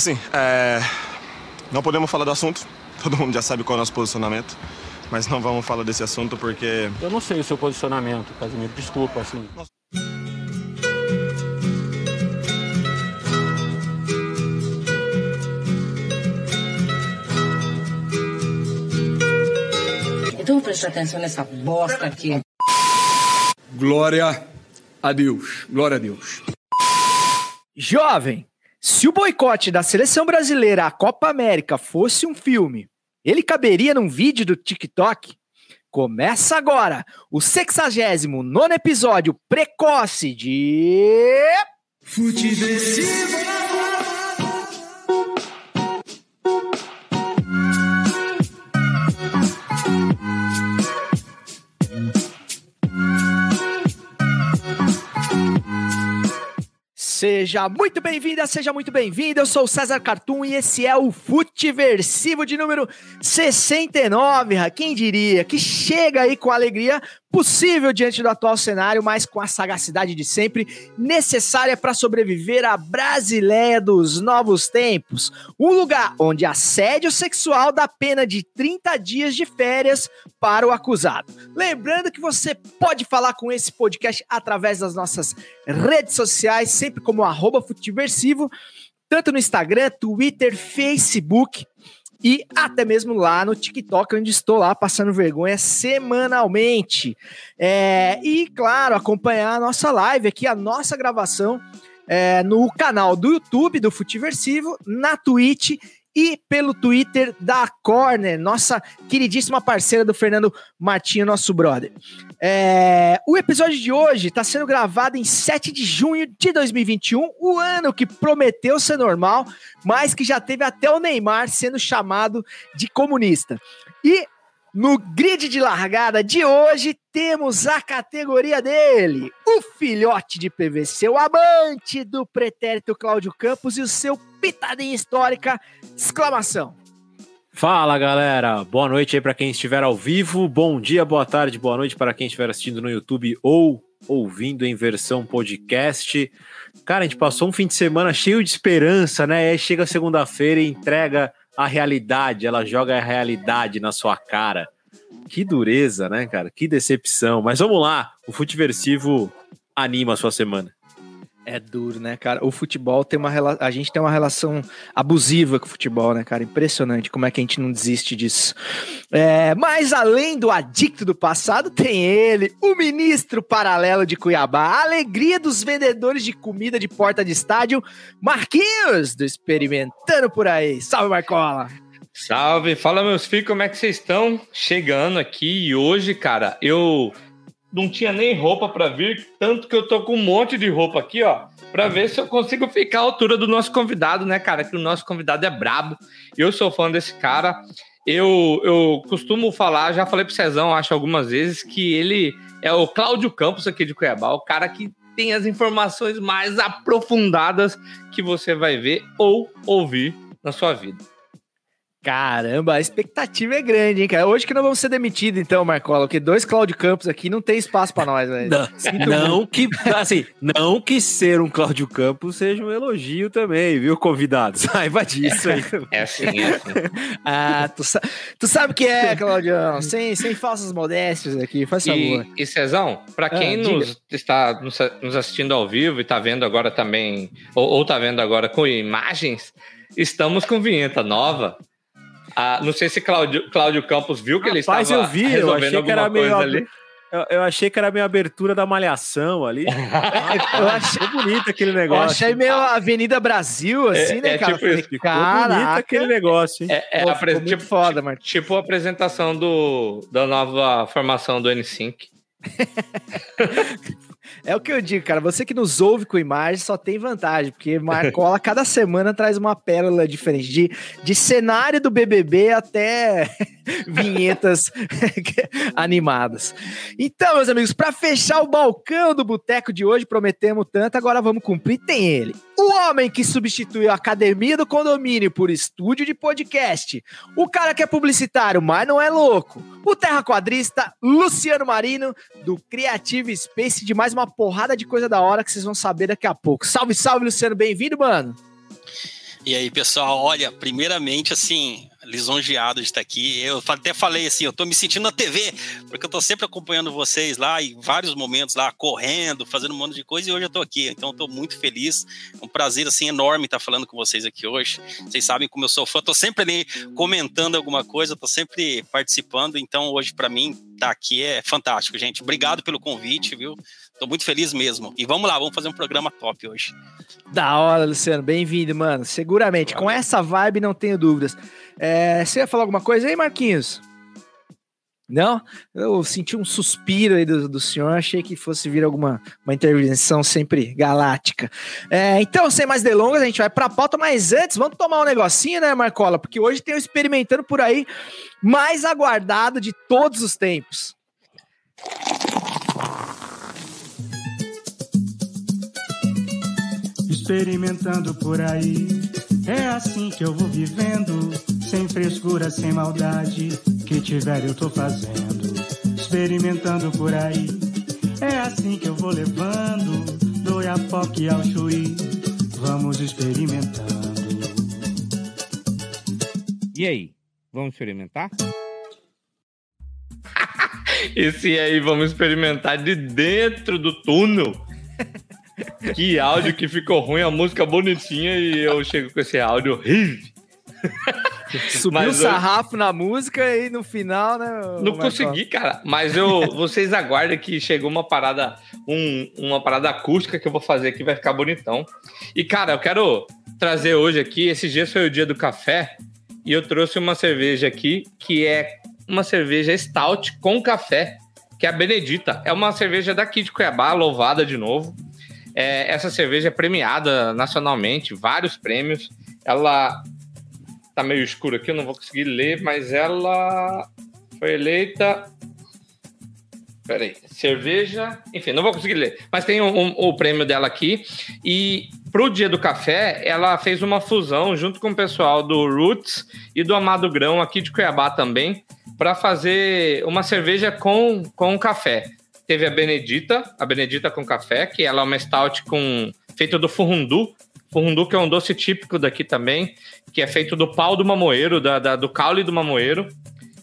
Assim, é... não podemos falar do assunto, todo mundo já sabe qual é o nosso posicionamento, mas não vamos falar desse assunto porque. Eu não sei o seu posicionamento, Casimiro, desculpa, assim. Então vou prestar atenção nessa bosta aqui. Glória a Deus. Glória a Deus. Jovem, se o boicote da seleção brasileira à Copa América fosse um filme, ele caberia num vídeo do TikTok? Começa agora o 69 episódio precoce de. Seja muito bem-vinda, seja muito bem-vindo. Eu sou o César Cartoon e esse é o Futeversivo de número 69. Quem diria que chega aí com alegria possível diante do atual cenário, mas com a sagacidade de sempre necessária para sobreviver à Brasileia dos novos tempos. Um lugar onde assédio sexual dá pena de 30 dias de férias para o acusado. Lembrando que você pode falar com esse podcast através das nossas redes sociais, sempre como arroba Futiversivo, tanto no Instagram, Twitter, Facebook e até mesmo lá no TikTok, onde estou lá passando vergonha semanalmente. É, e, claro, acompanhar a nossa live aqui, a nossa gravação é, no canal do YouTube do Futiversivo, na Twitch e pelo Twitter da Corner, nossa queridíssima parceira do Fernando Martinho, nosso brother. É, o episódio de hoje está sendo gravado em 7 de junho de 2021, o ano que prometeu ser normal, mas que já teve até o Neymar sendo chamado de comunista. E no grid de largada de hoje, temos a categoria dele, o filhote de PVC, o amante do pretérito Cláudio Campos e o seu pitadinha histórica, exclamação. Fala galera, boa noite aí para quem estiver ao vivo, bom dia, boa tarde, boa noite para quem estiver assistindo no YouTube ou ouvindo em versão podcast. Cara, a gente passou um fim de semana cheio de esperança, né? Aí chega segunda-feira e entrega a realidade, ela joga a realidade na sua cara. Que dureza, né, cara? Que decepção. Mas vamos lá, o Futeversivo anima a sua semana. É duro, né, cara? O futebol tem uma relação. A gente tem uma relação abusiva com o futebol, né, cara? Impressionante como é que a gente não desiste disso. É, mas além do adicto do passado, tem ele, o ministro paralelo de Cuiabá, a alegria dos vendedores de comida de porta de estádio, Marquinhos, do Experimentando por aí. Salve, Marcola! Salve! Fala, meus filhos, como é que vocês estão? Chegando aqui e hoje, cara, eu não tinha nem roupa para vir, tanto que eu tô com um monte de roupa aqui, ó, para ver se eu consigo ficar à altura do nosso convidado, né, cara? Que o nosso convidado é brabo. Eu sou fã desse cara. Eu, eu costumo falar, já falei pro Cezão, acho algumas vezes, que ele é o Cláudio Campos aqui de Cuiabá, o cara que tem as informações mais aprofundadas que você vai ver ou ouvir na sua vida. Caramba, a expectativa é grande, hein, cara? Hoje que não vamos ser demitidos, então, Marcola, porque dois Cláudio Campos aqui não tem espaço para nós, velho. Não, não que, assim, não que ser um Cláudio Campos seja um elogio também, viu, convidado? Saiba disso aí. É assim, é assim. ah, tu, tu sabe o que é, Claudião? Sem, sem falsas modéstias aqui, faz favor. E, e Cezão, para ah, quem ah, nos está nos, assistindo ao vivo e tá vendo agora também, ou, ou tá vendo agora com imagens, estamos com vinheta nova. Ah, não sei se Cláudio, Cláudio Campos viu que ele estava eu vi, eu achei que era meio ali. Eu, eu, achei que era meio abertura da malhação ali. eu achei bonito aquele negócio. Eu achei meio Avenida Brasil, assim, é, né, é cara? Tipo isso. Ficou bonito aquele negócio, hein? É, é Pô, a, tipo, foda, Martin. Tipo a apresentação do, da nova formação do N5. É o que eu digo, cara. Você que nos ouve com imagem só tem vantagem, porque Marcola cada semana traz uma pérola diferente. De, de cenário do BBB até vinhetas animadas. Então, meus amigos, para fechar o balcão do boteco de hoje, prometemos tanto, agora vamos cumprir. Tem ele. O homem que substituiu a academia do condomínio por estúdio de podcast. O cara que é publicitário, mas não é louco. O terra quadrista Luciano Marino, do Creative Space, de mais uma porrada de coisa da hora que vocês vão saber daqui a pouco. Salve, salve, Luciano. Bem-vindo, mano. E aí, pessoal, olha, primeiramente, assim, lisonjeado de estar aqui. Eu até falei assim, eu tô me sentindo na TV, porque eu tô sempre acompanhando vocês lá em vários momentos lá, correndo, fazendo um monte de coisa, e hoje eu tô aqui. Então, tô muito feliz. É um prazer, assim, enorme estar falando com vocês aqui hoje. Vocês sabem como eu sou fã, tô sempre ali comentando alguma coisa, tô sempre participando. Então, hoje, para mim, estar tá aqui é fantástico, gente. Obrigado pelo convite, viu? Tô muito feliz mesmo. E vamos lá, vamos fazer um programa top hoje. Da hora, Luciano. Bem-vindo, mano. Seguramente. Com essa vibe, não tenho dúvidas. É, você ia falar alguma coisa aí, Marquinhos? Não? Eu senti um suspiro aí do, do senhor, achei que fosse vir alguma uma intervenção sempre galáctica. É, então, sem mais delongas, a gente vai para a pauta, mas antes, vamos tomar um negocinho, né, Marcola? Porque hoje tem o experimentando por aí mais aguardado de todos os tempos. Experimentando por aí. É assim que eu vou vivendo, sem frescura, sem maldade. Que tiver eu tô fazendo, experimentando por aí. É assim que eu vou levando, do Iapoque ao Chuí. Vamos experimentando. E aí, vamos experimentar? Esse aí, vamos experimentar de dentro do túnel. Que áudio que ficou ruim, a música bonitinha e eu chego com esse áudio horrível. Subiu o sarrafo eu... na música e no final, né? Não consegui, cara. Mas eu, vocês aguardem que chegou uma parada, um, uma parada acústica que eu vou fazer que vai ficar bonitão. E, cara, eu quero trazer hoje aqui. Esse dia foi o dia do café e eu trouxe uma cerveja aqui que é uma cerveja stout com café, que é a Benedita. É uma cerveja daqui de Cuiabá, louvada de novo. É, essa cerveja é premiada nacionalmente, vários prêmios. Ela tá meio escuro aqui, eu não vou conseguir ler, mas ela foi eleita. Peraí, cerveja. Enfim, não vou conseguir ler. Mas tem o um, um, um, prêmio dela aqui. E pro Dia do Café, ela fez uma fusão junto com o pessoal do Roots e do Amado Grão, aqui de Cuiabá também, para fazer uma cerveja com, com café. Teve a Benedita, a Benedita com café, que ela é uma stout com feito do furundu. Furundu que é um doce típico daqui também, que é feito do pau do mamoeiro, da, da do caule do mamoeiro.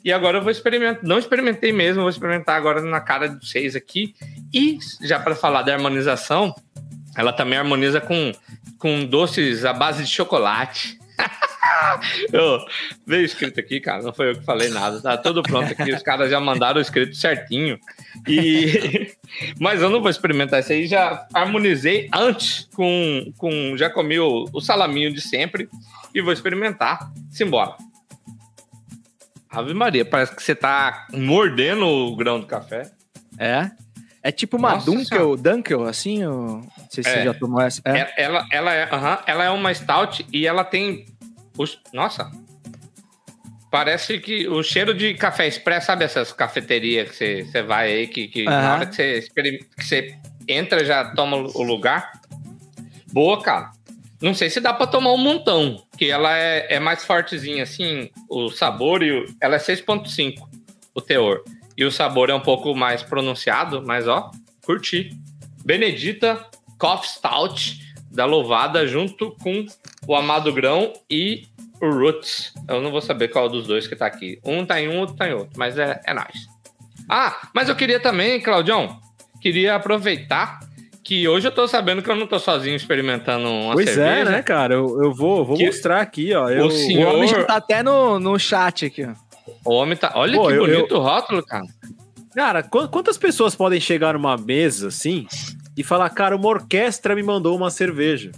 E agora eu vou experimentar, não experimentei mesmo, vou experimentar agora na cara de vocês aqui. E já para falar da harmonização, ela também harmoniza com, com doces à base de chocolate. eu, veio escrito aqui, cara, não foi eu que falei nada, tá tudo pronto aqui, os caras já mandaram o escrito certinho. E mas eu não vou experimentar isso aí, já harmonizei antes com com já comi o, o salaminho de sempre e vou experimentar. Simbora. Ave Maria, parece que você tá mordendo o grão do café. É? É tipo uma Nossa Dunkel, Dunkel, assim? Ou... Não sei se é. você já tomou essa. É. é. Ela, ela, é, uh -huh, ela é uma stout e ela tem os, nossa. Parece que o cheiro de café expresso, sabe essas cafeterias que você, vai aí, que, que uhum. na hora que você, que você entra já toma o lugar. Boa, cara. Não sei se dá para tomar um montão, que ela é, é mais fortezinha, assim, o sabor e o, ela é 6.5, o teor. E o sabor é um pouco mais pronunciado, mas ó, curti. Benedita Coffee Stout da Louvada junto com o Amado Grão e o Roots. Eu não vou saber qual dos dois que tá aqui. Um tá em um, outro tá em outro, mas é, é nice. Ah, mas eu queria também, Claudião, queria aproveitar que hoje eu tô sabendo que eu não tô sozinho experimentando uma pois cerveja. Pois é, né, cara? Eu, eu vou, vou mostrar aqui, ó. Eu, o, senhor... o homem já tá até no, no chat aqui, ó. O homem tá... Olha Pô, que eu, bonito eu... o rótulo, cara. Cara, quantas pessoas podem chegar numa mesa assim e falar, cara, uma orquestra me mandou uma cerveja?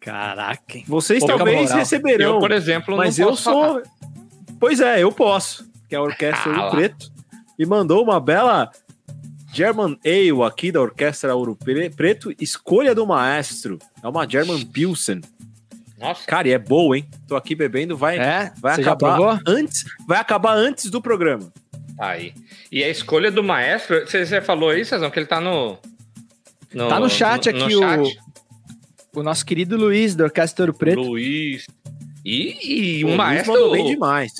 Caraca. Vocês talvez receberão. Eu, por exemplo, mas eu sou. Falar. Pois é, eu posso. Que é a Orquestra Ouro Preto. E mandou uma bela German Ale aqui da Orquestra Ouro Preto. Escolha do maestro. É uma German Pilsen. Nossa. Cara, e é boa, hein? Tô aqui bebendo, vai, é? vai acabar antes, vai acabar antes do programa. Aí. E a escolha do maestro, você, você falou aí, Cezão, que ele tá no, no tá no chat no, aqui no chat. o o nosso querido Luiz, da Orquestra Ouro Preto. Luiz. E, e o, o maestro. bem demais.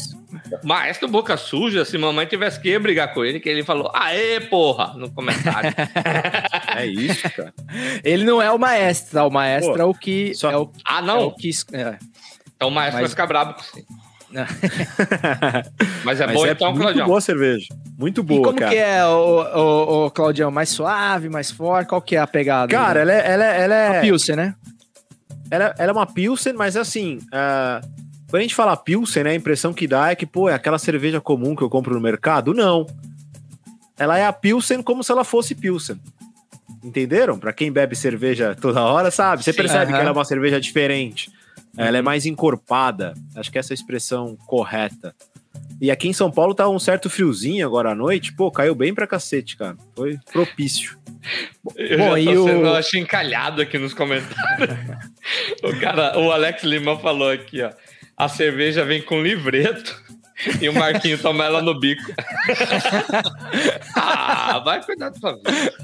Maestro Boca Suja, se mamãe tivesse que brigar com ele, que ele falou, aê, porra, no comentário. é isso, cara. Ele não é o maestro, tá? o maestro Pô, é o que. Só... É o, ah, não? É o que, é. Então o maestro Mas- vai ficar brabo com você. Mas é Mas bom é então, muito Claudião. boa a cerveja. Muito boa, e como cara. que é, o, o, o Claudião? Mais suave, mais forte? Qual que é a pegada? Cara, ela é, ela é, ela é, Pilsen, né? ela, ela é uma Pilsen, mas assim, ah, quando a gente fala Pilsen, né, a impressão que dá é que, pô, é aquela cerveja comum que eu compro no mercado? Não. Ela é a Pilsen como se ela fosse Pilsen. Entenderam? Pra quem bebe cerveja toda hora, sabe? Você Sim. percebe que ela é uma cerveja diferente. Ela é mais encorpada. Acho que essa é a expressão correta. E aqui em São Paulo tá um certo friozinho agora à noite. Pô, caiu bem pra cacete, cara. Foi propício. Eu Bom, já e tô o- sendo achincalhado aqui nos comentários. o cara, o Alex Lima falou aqui, ó. A cerveja vem com livreto e o Marquinho toma ela no bico. ah, vai cuidar da sua vida.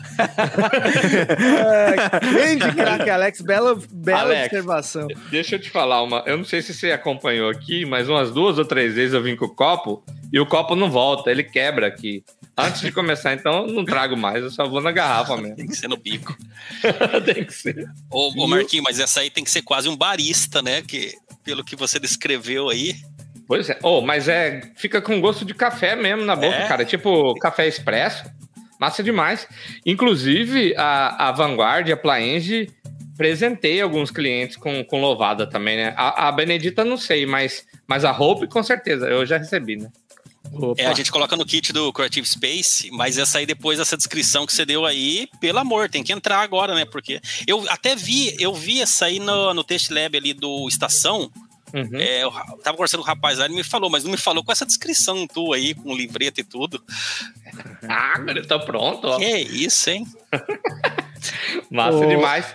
É, grande craque, Alex. Bela, bela Alex. observação. Deixa eu te falar uma. Eu não sei se você acompanhou aqui, mas umas duas ou três vezes eu vim com o copo e o copo não volta, ele quebra aqui. Antes de começar, então, eu não trago mais, eu só vou na garrafa mesmo. Tem que ser no bico. Tem que ser. Ô, ô Marquinhos, mas essa aí tem que ser quase um barista, né? Que, pelo que você descreveu aí. Pois é. Oh, mas é. Fica com gosto de café mesmo na boca, É? cara. Tipo café expresso. Massa demais. Inclusive, a, a Vanguard a Plaenge presentei alguns clientes com, com louvada também, né? A, a Benedita não sei, mas, mas a Hope com certeza. Eu já recebi, né? É, a gente coloca no kit do Creative Space, mas essa aí depois dessa descrição que você deu aí, pelo amor, tem que entrar agora, né? Porque eu até vi, eu vi essa aí no, no Test Lab ali do Estação. Uhum. É, eu tava conversando com o rapaz lá, ele me falou, mas não me falou com essa descrição tua aí, com o livreto e tudo. Ah, cara, tá pronto, ó. Que isso, hein? Massa Ô. demais.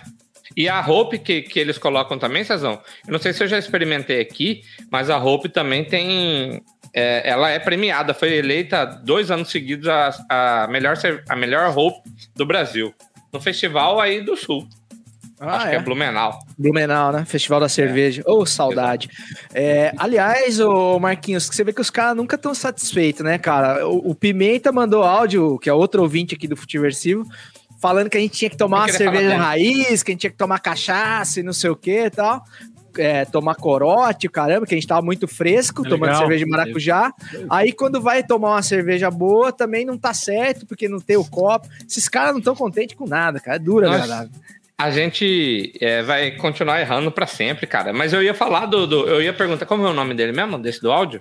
E a Hope que, que eles colocam também, Cezão, eu não sei se eu já experimentei aqui, mas a Hope também tem. é, ela é premiada, foi eleita dois anos seguidos a, a, melhor, a melhor Hope do Brasil. No festival aí do Sul. Ah, acho que é Blumenau. Blumenau, né? Festival da Cerveja. Ô, saudade. É, aliás, ô Marquinhos, você vê que os caras nunca estão satisfeitos, né, cara? O, o Pimenta mandou áudio, que é outro ouvinte aqui do Futiversivo, falando que a gente tinha que tomar uma cerveja raiz, que a gente tinha que tomar cachaça e não sei o que e tal. É, tomar corote, caramba, que a gente tava muito fresco, Legal. tomando cerveja de maracujá. Aí quando vai tomar uma cerveja boa, também não tá certo, porque não tem o copo. Esses caras não estão contentes com nada, cara. É dura, Nossa. A gente é, vai continuar errando pra sempre, cara. Mas eu ia falar do, do- Eu ia perguntar como é o nome dele mesmo, desse do áudio?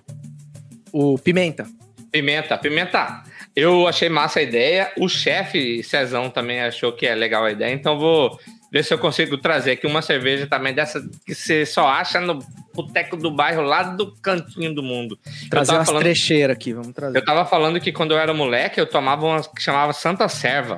O Pimenta. Pimenta, Pimenta. Eu achei massa a ideia. O chefe Cezão também achou que é legal a ideia. Então vou ver se eu consigo trazer aqui uma cerveja também dessa que você só acha no boteco do bairro lá do cantinho do mundo. Trazer umas falando- trecheiras aqui, vamos trazer. Eu tava falando que quando eu era moleque, eu tomava uma que chamava Santa Serva,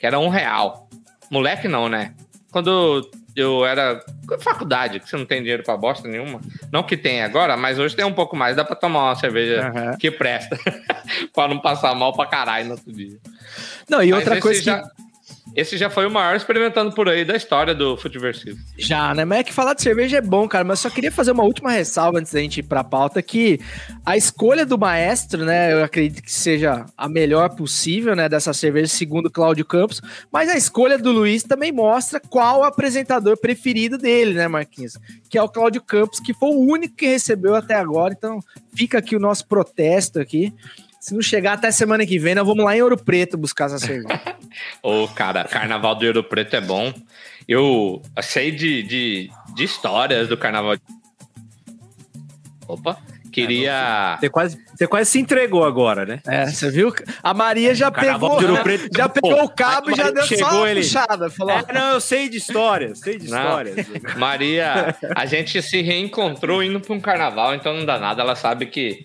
que era um real. Moleque não, né? Quando eu era faculdade, que você não tem dinheiro pra bosta nenhuma. Não que tem agora, mas hoje tem um pouco mais. Dá pra tomar uma cerveja Aham. que presta. pra não passar mal pra caralho no outro dia. Não, e Mas outra coisa já, que. Esse já foi o maior experimentando por aí da história do Futiversivo. Já, né? Mas é que falar de cerveja é bom, cara. Mas só queria fazer uma última ressalva antes da gente ir pra pauta: que a escolha do maestro, né? Eu acredito que seja a melhor possível, né? Dessa cerveja, segundo Cláudio Campos. Mas a escolha do Luiz também mostra qual o apresentador preferido dele, né, Marquinhos? Que é o Cláudio Campos, que foi o único que recebeu até agora. Então, fica aqui o nosso protesto aqui. Se não chegar até semana que vem, nós vamos lá em Ouro Preto buscar essa cerveja. Ô, cara, Carnaval do Ouro Preto é bom. Eu sei de, de, de histórias do Carnaval. Opa, queria. Você quase, você quase se entregou agora, né? É, você viu? A Maria já Carnaval pegou, de Ouro Preto, já pô, pegou o cabo e já deu chegou só uma ele. puxada. Falou, É, não, eu sei de histórias, sei de Não. histórias. Maria, a gente se reencontrou indo para um carnaval, então não dá nada. Ela sabe que,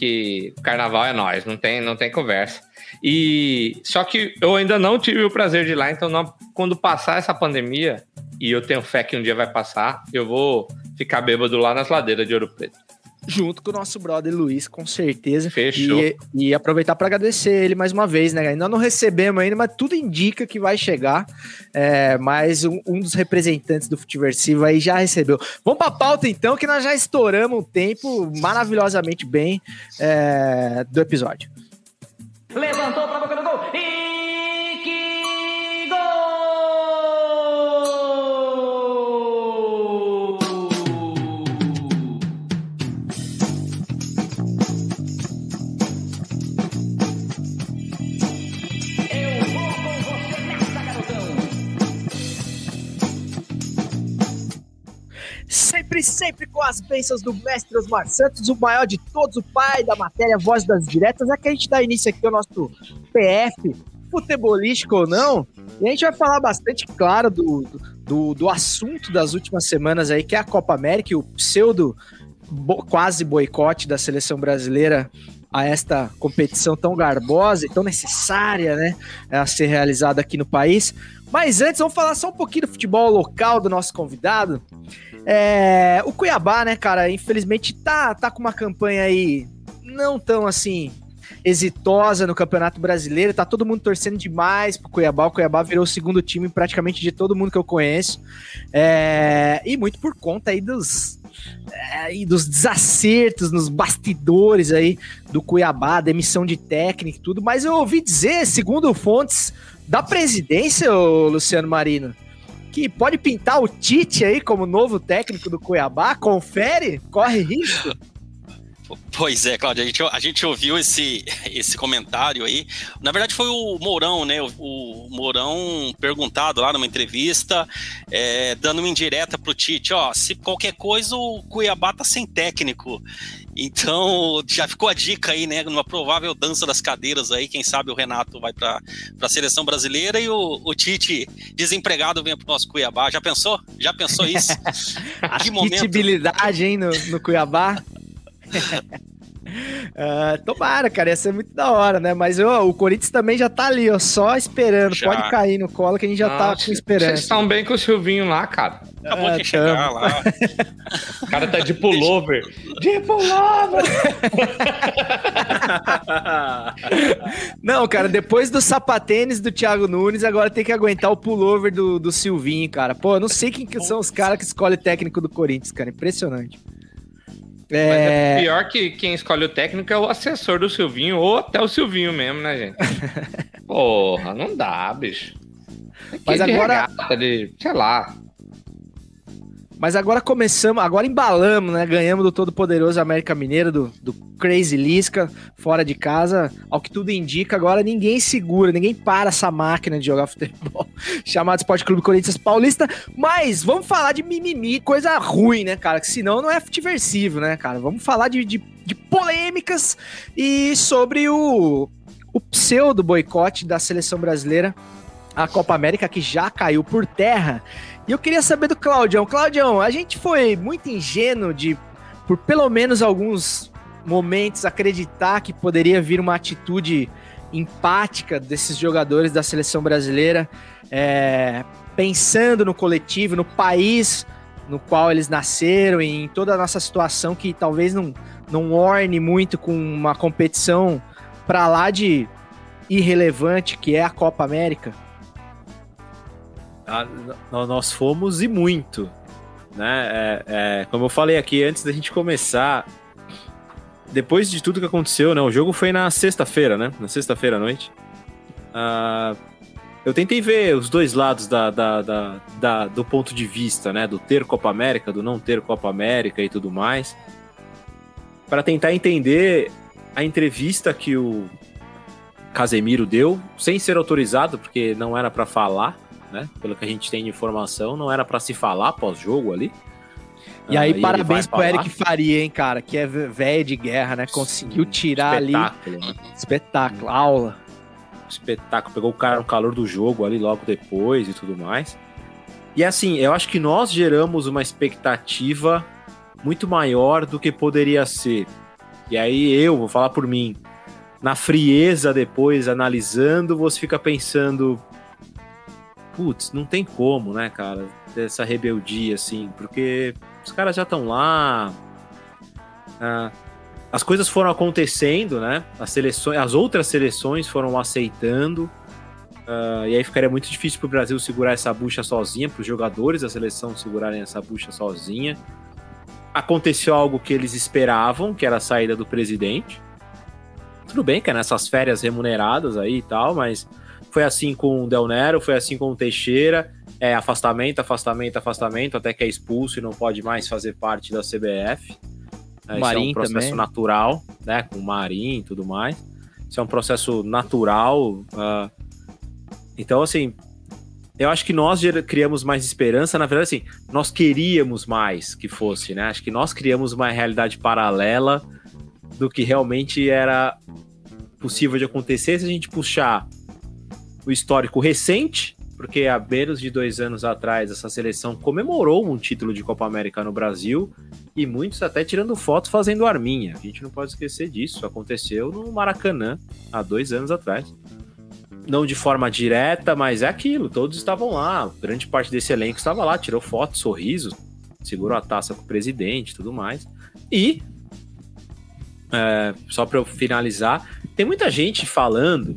que carnaval é nós, não tem, não tem conversa. E só que eu ainda não tive o prazer de ir lá, então não- quando passar essa pandemia, e eu tenho fé que um dia vai passar, eu vou ficar bêbado lá nas ladeiras de Ouro Preto. Junto com o nosso brother Luiz, com certeza. Fechou. E, e aproveitar para agradecer ele mais uma vez, né? Ainda não recebemos ainda, mas tudo indica que vai chegar. É, mas um, um dos representantes do Futiversivo aí já recebeu. Vamos para a pauta então, que nós já estouramos o tempo maravilhosamente bem é, do episódio. Levantou pra boca Sempre, com as bênçãos do mestre Osmar Santos, o maior de todos, o pai da matéria, voz das diretas. É que a gente dá início aqui ao nosso PF, futebolístico ou não. E a gente vai falar bastante, claro, do, do, do assunto das últimas semanas aí, que é a Copa América e o pseudo bo, quase boicote da seleção brasileira a esta competição tão garbosa e tão necessária, né, a ser realizada aqui no país. Mas antes, vamos falar só um pouquinho do futebol local do nosso convidado. É, o Cuiabá, né, cara, infelizmente tá, tá com uma campanha aí não tão assim exitosa no Campeonato Brasileiro. Tá todo mundo torcendo demais pro Cuiabá. O Cuiabá virou o segundo time praticamente de todo mundo que eu conheço. É, e muito por conta aí dos, é, e dos desacertos nos bastidores aí do Cuiabá, demissão de técnico e tudo. Mas eu ouvi dizer, segundo fontes da presidência, Luciano Marino, que pode pintar o Tite aí como novo técnico do Cuiabá. Confere? Corre risco? Pois é, Cláudio, a gente, a gente ouviu esse, esse comentário aí. Na verdade, foi o Mourão, né? O, o Mourão perguntado lá numa entrevista, é, dando uma indireta pro Tite: ó, se qualquer coisa, o Cuiabá tá sem técnico. Então, já ficou a dica aí, né? Numa provável dança das cadeiras aí. Quem sabe o Renato vai para a seleção brasileira e o, o Tite, desempregado, vem pro nosso Cuiabá. Já pensou? Já pensou isso? que momento. hein, no, no Cuiabá. Uh, tomara, cara, ia ser muito da hora, né? Mas ó, o Corinthians também já tá ali, ó, só esperando. Já. Pode cair no colo que a gente já tá Nossa, tá com esperança. Vocês estão bem com o Silvinho lá, cara. Acabou uh, de chegar lá. O cara tá de pullover. de pullover! não, cara, depois do sapatênis do Thiago Nunes, agora tem que aguentar o pullover do, do Silvinho, cara. Pô, eu não sei quem que são os caras que escolhem técnico do Corinthians, cara. Impressionante. É... Mas é pior que quem escolhe o técnico é o assessor do Silvinho, ou até o Silvinho mesmo, né, gente? Porra, não dá, bicho. Mas agora. De, sei lá. Mas agora começamos, agora embalamos, né? Ganhamos do todo-poderoso América Mineiro, do, do Crazy Lisca, fora de casa. Ao que tudo indica, agora ninguém segura, ninguém para essa máquina de jogar futebol, chamado Esporte Clube Corinthians Paulista. Mas vamos falar de mimimi, coisa ruim, né, cara? Que senão não é futiversivo, né, cara? Vamos falar de, de, de polêmicas e sobre o, o pseudo boicote da seleção brasileira a Copa América, que já caiu por terra. E eu queria saber do Claudião. Claudião, a gente foi muito ingênuo de, por pelo menos alguns momentos, acreditar que poderia vir uma atitude empática desses jogadores da seleção brasileira, é, pensando no coletivo, no país no qual eles nasceram e em toda a nossa situação que talvez não, não orne muito com uma competição para lá de irrelevante que é a Copa América nós fomos e muito. Né? É, é, como eu falei aqui antes da gente começar, depois de tudo que aconteceu, né? O jogo foi na sexta-feira, né? Na sexta-feira à noite. Uh, eu tentei ver os dois lados da, da, da, da, do ponto de vista, né? Do ter Copa América, do não ter Copa América e tudo mais. para tentar entender a entrevista que o Casemiro deu, sem ser autorizado, porque não era para falar né? Pelo que a gente tem de informação, não era para se falar pós-jogo ali. E aí, uh, parabéns pro Eric Faria, hein, cara, que é velho de guerra, né? Conseguiu tirar espetáculo, ali. Né? Espetáculo, aula. Espetáculo, pegou o cara no calor do jogo ali logo depois e tudo mais. E assim, eu acho que nós geramos uma expectativa muito maior do que poderia ser. E aí eu, vou falar por mim, na frieza depois, analisando, você fica pensando, putz, não tem como, né, cara, dessa rebeldia, assim, porque os caras já estão lá. Ah, as coisas foram acontecendo, né? As seleções, as outras seleções foram aceitando. Uh, e aí ficaria muito difícil para o Brasil segurar essa bucha sozinha, para os jogadores da seleção segurarem essa bucha sozinha. Aconteceu algo que eles esperavam, que era a saída do presidente. Tudo bem que é nessas férias remuneradas aí e tal, mas foi assim com o Del Nero, foi assim com o Teixeira. É afastamento, afastamento, afastamento, até que é expulso e não pode mais fazer parte da CBF. É, isso é um processo também. natural, né? Com o Marim e tudo mais. Isso é um processo natural. Uh, então, assim, eu acho que nós criamos mais esperança, na verdade, assim, nós queríamos mais que fosse, né? Acho que nós criamos uma realidade paralela do que realmente era possível de acontecer se a gente puxar o histórico recente, porque há menos de dois anos atrás essa seleção comemorou um título de Copa América no Brasil e muitos até tirando fotos fazendo arminha. A gente não pode esquecer disso. Aconteceu no Maracanã há dois anos atrás não de forma direta, mas é aquilo, todos estavam lá, grande parte desse elenco estava lá, tirou fotos, sorrisos, segurou a taça com o presidente tudo mais. E, é, só para eu finalizar, tem muita gente falando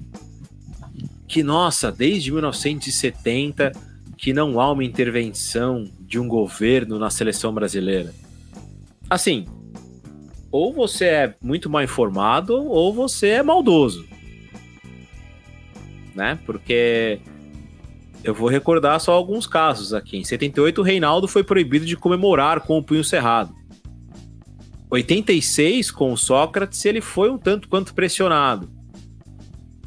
que, nossa, desde 1970 que não há uma intervenção de um governo na seleção brasileira. Assim, ou você é muito mal informado ou você é maldoso né? Porque eu vou recordar só alguns casos aqui. Em 78, o Reinaldo foi proibido de comemorar com o punho cerrado. 86, com o Sócrates, ele foi um tanto quanto pressionado.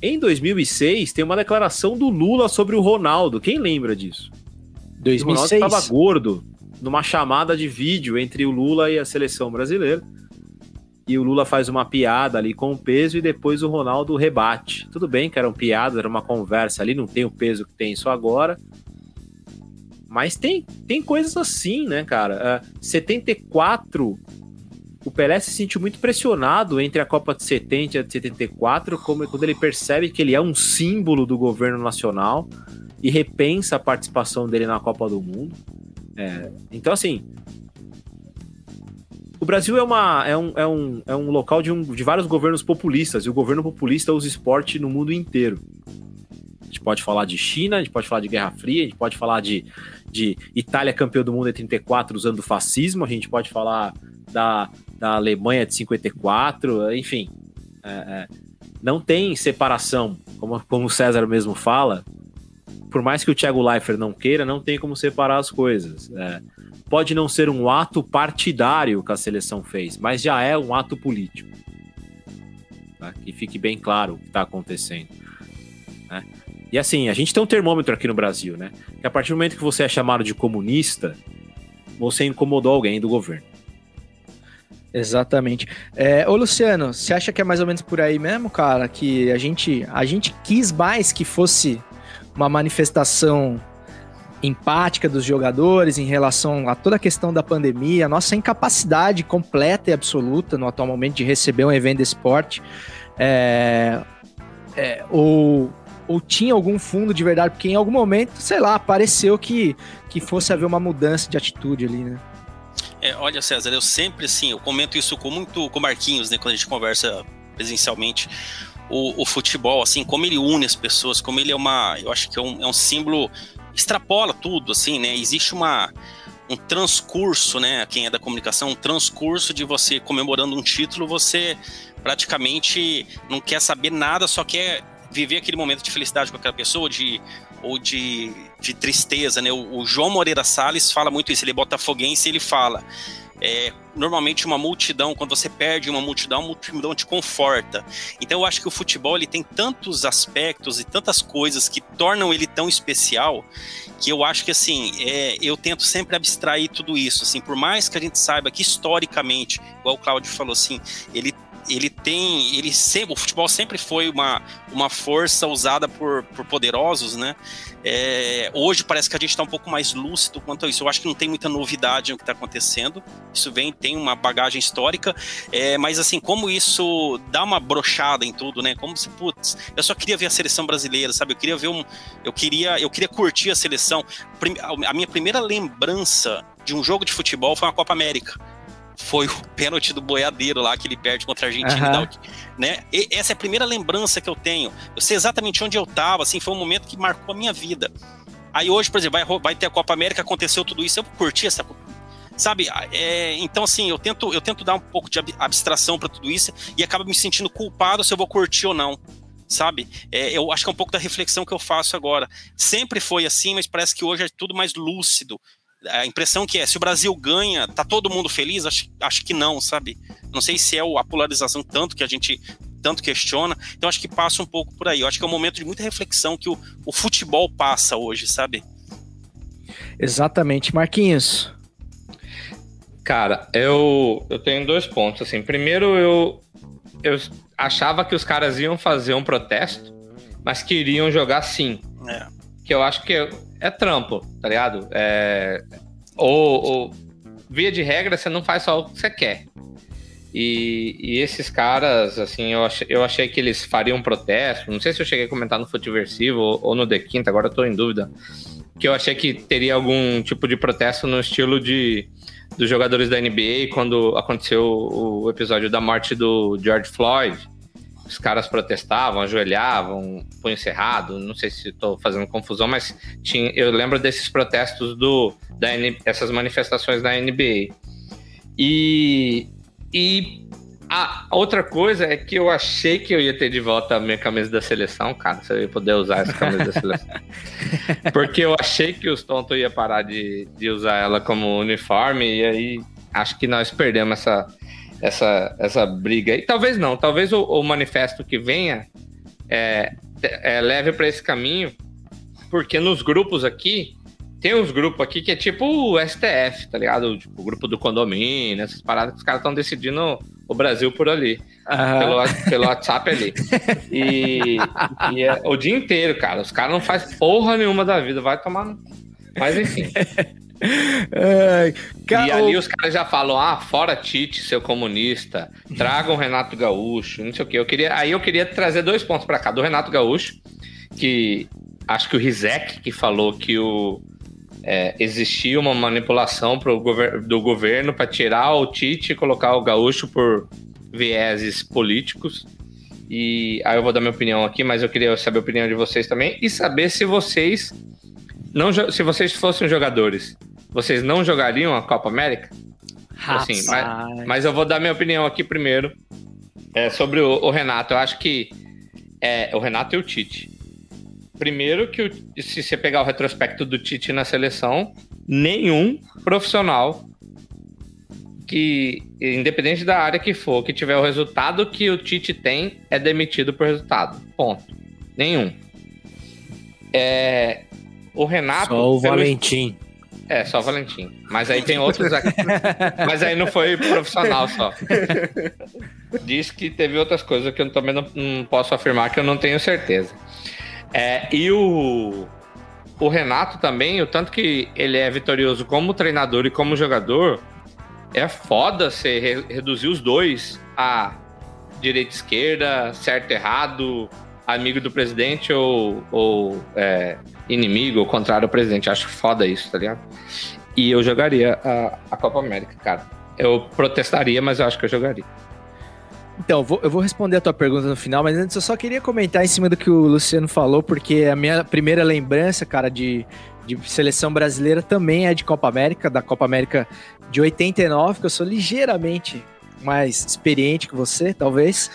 Em 2006, tem uma declaração do Lula sobre o Ronaldo. Quem lembra disso? 2006. O Ronaldo estava gordo numa chamada de vídeo entre o Lula e a seleção brasileira e o Lula faz uma piada ali com o peso e depois o Ronaldo rebate. Tudo bem que eram piadas, era uma conversa ali, não tem o peso que tem isso agora. Mas tem, tem coisas assim, né, cara? Uh, 74, o Pelé se sentiu muito pressionado entre a Copa de 70 e a de 74, como quando ele percebe que ele é um símbolo do governo nacional e repensa a participação dele na Copa do Mundo. É, então, assim, o Brasil é, uma, é, um, é, um, é um local de, um, de vários governos populistas, e o governo populista usa esporte no mundo inteiro. A gente pode falar de China, a gente pode falar de Guerra Fria, a gente pode falar de, de Itália campeão do mundo em 34 usando o fascismo, a gente pode falar da, da Alemanha de 54, enfim. É, é, não tem separação, como, como o César mesmo fala, por mais que o Thiago Leifert não queira, não tem como separar as coisas. É, pode não ser um ato partidário que a seleção fez, mas já é um ato político. Tá? Que fique bem claro o que está acontecendo. Né? E assim, a gente tem um termômetro aqui no Brasil, né? Que a partir do momento que você é chamado de comunista, você incomodou alguém do governo. Exatamente. É, ô Luciano, você acha que é mais ou menos por aí mesmo, cara? Que a gente, a gente quis mais que fosse uma manifestação empática dos jogadores em relação a toda a questão da pandemia, a nossa incapacidade completa e absoluta no atual momento de receber um evento esporte, é, é, ou, ou tinha algum fundo de verdade, porque em algum momento, sei lá, pareceu que, que fosse haver uma mudança de atitude ali, né? É, olha, César, eu sempre, assim, eu comento isso com muito com o Marquinhos, né, quando a gente conversa presencialmente, o, o, futebol, assim, como ele une as pessoas, como ele é uma, eu acho que é um, é um símbolo, extrapola tudo, assim, né? Existe uma, um transcurso, né? Quem é da comunicação, um transcurso de você comemorando um título, você praticamente não quer saber nada, só quer viver aquele momento de felicidade com aquela pessoa, de ou de, de tristeza, né? O, o João Moreira Salles fala muito isso, ele é botafoguense ele fala é, normalmente uma multidão, quando você perde uma multidão, a multidão te conforta. Então eu acho que o futebol ele tem tantos aspectos e tantas coisas que tornam ele tão especial que eu acho que assim, é, eu tento sempre abstrair tudo isso, assim, por mais que a gente saiba que historicamente, igual o Claudio falou assim, ele ele tem, ele sempre, o futebol sempre foi uma, uma força usada por, por poderosos, né? É, hoje parece que a gente está um pouco mais lúcido quanto a isso. Eu acho que não tem muita novidade no que está acontecendo. Isso vem, tem uma bagagem histórica, é, mas assim, como isso dá uma brochada em tudo, né? Como se, putz, eu só queria ver a seleção brasileira, sabe? Eu queria ver um, eu queria, eu queria curtir a seleção. A minha primeira lembrança de um jogo de futebol foi uma Copa América foi o pênalti do boiadeiro lá que ele perde contra a Argentina. Uhum. né? E essa é a primeira lembrança que eu tenho. Eu sei exatamente onde eu estava, assim, foi um momento que marcou a minha vida. Aí hoje, por exemplo, vai, vai ter a Copa América, aconteceu tudo isso, eu curti essa sabe é, então assim eu tento eu tento dar um pouco de abstração para tudo isso e acaba me sentindo culpado se eu vou curtir ou não sabe é, eu acho que é um pouco da reflexão que eu faço agora sempre foi assim mas parece que hoje é tudo mais lúcido a impressão que é, se o Brasil ganha, tá todo mundo feliz? Acho, acho que não, sabe? Não sei se é a polarização tanto que a gente tanto questiona. Então acho que passa um pouco por aí. Eu acho que é um momento de muita reflexão que o, o futebol passa hoje, sabe? Exatamente, Marquinhos. Cara, eu, eu tenho dois pontos. Assim, primeiro, eu, eu achava que os caras iam fazer um protesto, mas queriam jogar sim. É. Que eu acho que é, é trampo, tá ligado? É, ou, ou, via de regra, você não faz só o que você quer. E, e esses caras, assim, eu achei, eu achei que eles fariam um protesto. Não sei se eu cheguei a comentar no Futiversivo ou, ou no The Quinta, agora eu tô em dúvida. Que eu achei que teria algum tipo de protesto no estilo de dos jogadores da NBA quando aconteceu o episódio da morte do George Floyd. Os caras protestavam, ajoelhavam, punho cerrado. Não sei se estou fazendo confusão, mas tinha, eu lembro desses protestos do da essas manifestações da NBA. E, e a outra coisa é que eu achei que eu ia ter de volta a minha camisa da seleção, cara. Se eu ia poder usar essa camisa da seleção. Porque eu achei que os tontos ia parar de, de usar ela como uniforme, e aí acho que nós perdemos essa, essa, essa briga. E talvez não, talvez o, o manifesto que venha é, é, leve para esse caminho, porque nos grupos aqui tem uns grupos aqui que é tipo o STF, tá ligado? Tipo, o grupo do condomínio, essas paradas que os caras estão decidindo o Brasil por ali. Uhum. Pelo, pelo WhatsApp ali. E, e é o dia inteiro, cara. Os caras não fazem porra nenhuma da vida. Vai tomar. No... Mas enfim. É, e ali os caras já falam: ah, fora Tite, seu comunista, tragam o Renato Gaúcho, não sei o quê. Eu queria, aí eu queria trazer dois pontos para cá. Do Renato Gaúcho, que acho que o Rizek que falou que o é, existia uma manipulação gover do governo para tirar o Tite e colocar o Gaúcho por vieses políticos. E aí eu vou dar minha opinião aqui, mas eu queria saber a opinião de vocês também e saber se vocês não se vocês fossem jogadores, vocês não jogariam a Copa América? Assim, mas, mas, eu vou dar minha opinião aqui primeiro é, sobre o, o, Renato. Eu acho que é, o Renato e o Tite. Primeiro que o, se você pegar o retrospecto do Tite na seleção, nenhum profissional que, independente da área que for, que tiver o resultado que o Tite tem, é demitido por resultado. Ponto. Nenhum. É, o Renato. Só o Valentim. É, só o Valentim. Mas aí tem outros aqui. Mas aí não foi profissional só. Diz que teve outras coisas que eu também não, não posso afirmar que eu não tenho certeza. É, e o, o Renato também, o tanto que ele é vitorioso como treinador e como jogador, é foda você re reduzir os dois a direita esquerda, certo errado, amigo do presidente ou, ou é, inimigo, ou contrário ao presidente. Acho foda isso, tá ligado? E eu jogaria a, a Copa América, cara. Eu protestaria, mas eu acho que eu jogaria. Então, eu vou, eu vou responder a tua pergunta no final, mas antes eu só queria comentar em cima do que o Luciano falou, porque a minha primeira lembrança, cara, de, de seleção brasileira também é de Copa América, da Copa América de 89, que eu sou ligeiramente mais experiente que você, talvez.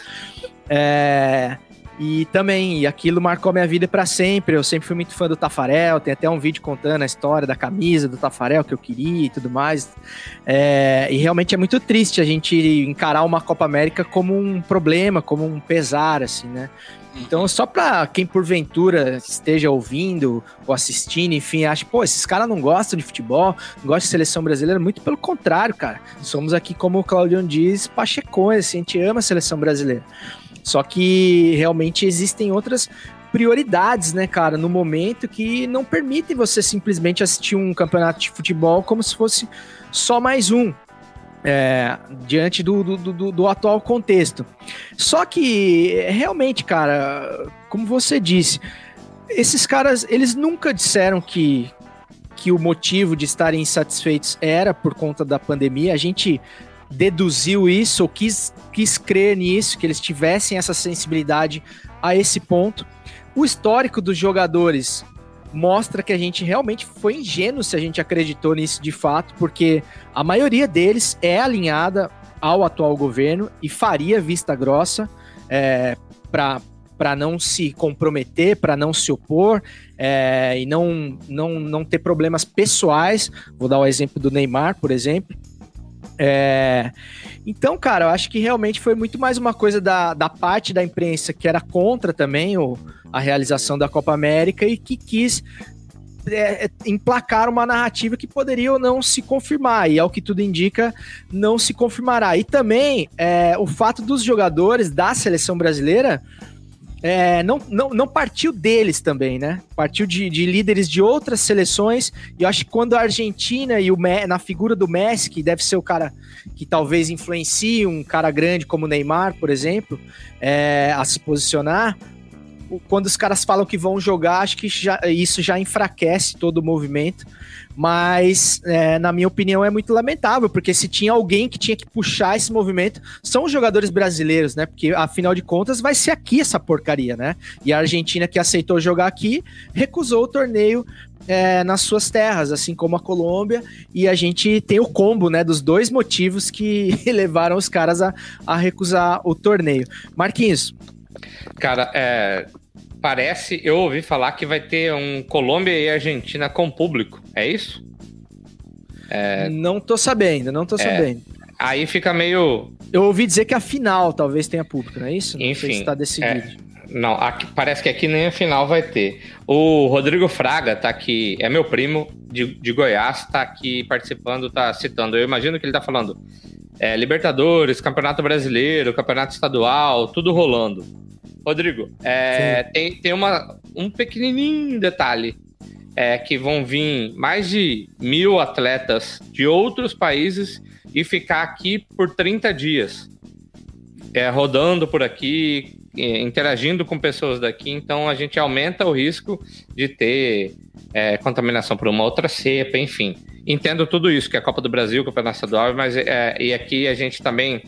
É, e também, aquilo marcou minha vida para sempre. Eu sempre fui muito fã do Tafarel. Tem até um vídeo contando a história da camisa do Tafarel que eu queria e tudo mais. É, e realmente é muito triste a gente encarar uma Copa América como um problema, como um pesar, assim, né? Então, só para quem porventura esteja ouvindo ou assistindo, enfim, acha, pô, esses caras não gostam de futebol, não gostam de seleção brasileira, muito pelo contrário, cara. Somos aqui, como o Claudion diz, pachecões, assim, a gente ama a seleção brasileira. Só que realmente existem outras prioridades, né, cara, no momento que não permitem você simplesmente assistir um campeonato de futebol como se fosse só mais um. É, diante do, do, do, do, atual contexto. Só que, realmente, cara, como você disse, esses caras, eles nunca disseram que, que o motivo de estarem insatisfeitos era por conta da pandemia. A gente deduziu isso ou quis, quis crer nisso, que eles tivessem essa sensibilidade a esse ponto. O histórico dos jogadores mostra que a gente realmente foi ingênuo se a gente acreditou nisso de fato, porque a maioria deles é alinhada ao atual governo e faria vista grossa é, para não se comprometer, para não se opor é, e não, não, não ter problemas pessoais. Vou dar o exemplo do Neymar, por exemplo. É, então, cara, eu acho que realmente foi muito mais uma coisa da, da parte da imprensa que era contra também o, a realização da Copa América e que quis é, emplacar uma narrativa que poderia ou não se confirmar, e ao que tudo indica, não se confirmará. E também é, o fato dos jogadores da seleção brasileira é, não, não, não partiu deles também, né? Partiu de, de, líderes de outras seleções. E eu acho que quando a Argentina e o na figura do Messi, que deve ser o cara que talvez influencie um cara grande como o Neymar, por exemplo, é, a se posicionar, quando os caras falam que vão jogar, acho que já, isso já enfraquece todo o movimento. Mas, é, na minha opinião, é muito lamentável, porque se tinha alguém que tinha que puxar esse movimento, são os jogadores brasileiros, né? Porque, afinal de contas, vai ser aqui essa porcaria, né? E a Argentina, que aceitou jogar aqui, recusou o torneio é, nas suas terras, assim como a Colômbia, e a gente tem o combo, né, dos dois motivos que levaram os caras a, a recusar o torneio. Marquinhos. Cara, é, parece, eu ouvi falar que vai ter um Colômbia e Argentina com público, é isso? É... Não tô sabendo, não tô é... sabendo. Aí fica meio. Eu ouvi dizer que a final talvez tenha público, não é isso? Não Enfim. está decidido. É... Não, aqui, parece que aqui nem a final vai ter. O Rodrigo Fraga tá aqui, é meu primo de, de Goiás, tá aqui participando, tá citando. Eu imagino que ele tá falando é, Libertadores, Campeonato Brasileiro, Campeonato Estadual, tudo rolando. Rodrigo, é, tem, tem uma, um pequenininho detalhe. É que vão vir mais de mil atletas de outros países e ficar aqui por 30 dias. É, rodando por aqui, é, interagindo com pessoas daqui, então a gente aumenta o risco de ter é, contaminação por uma outra cepa, enfim. Entendo tudo isso, que é a Copa do Brasil, Campeonato Estadual, mas é, e aqui a gente também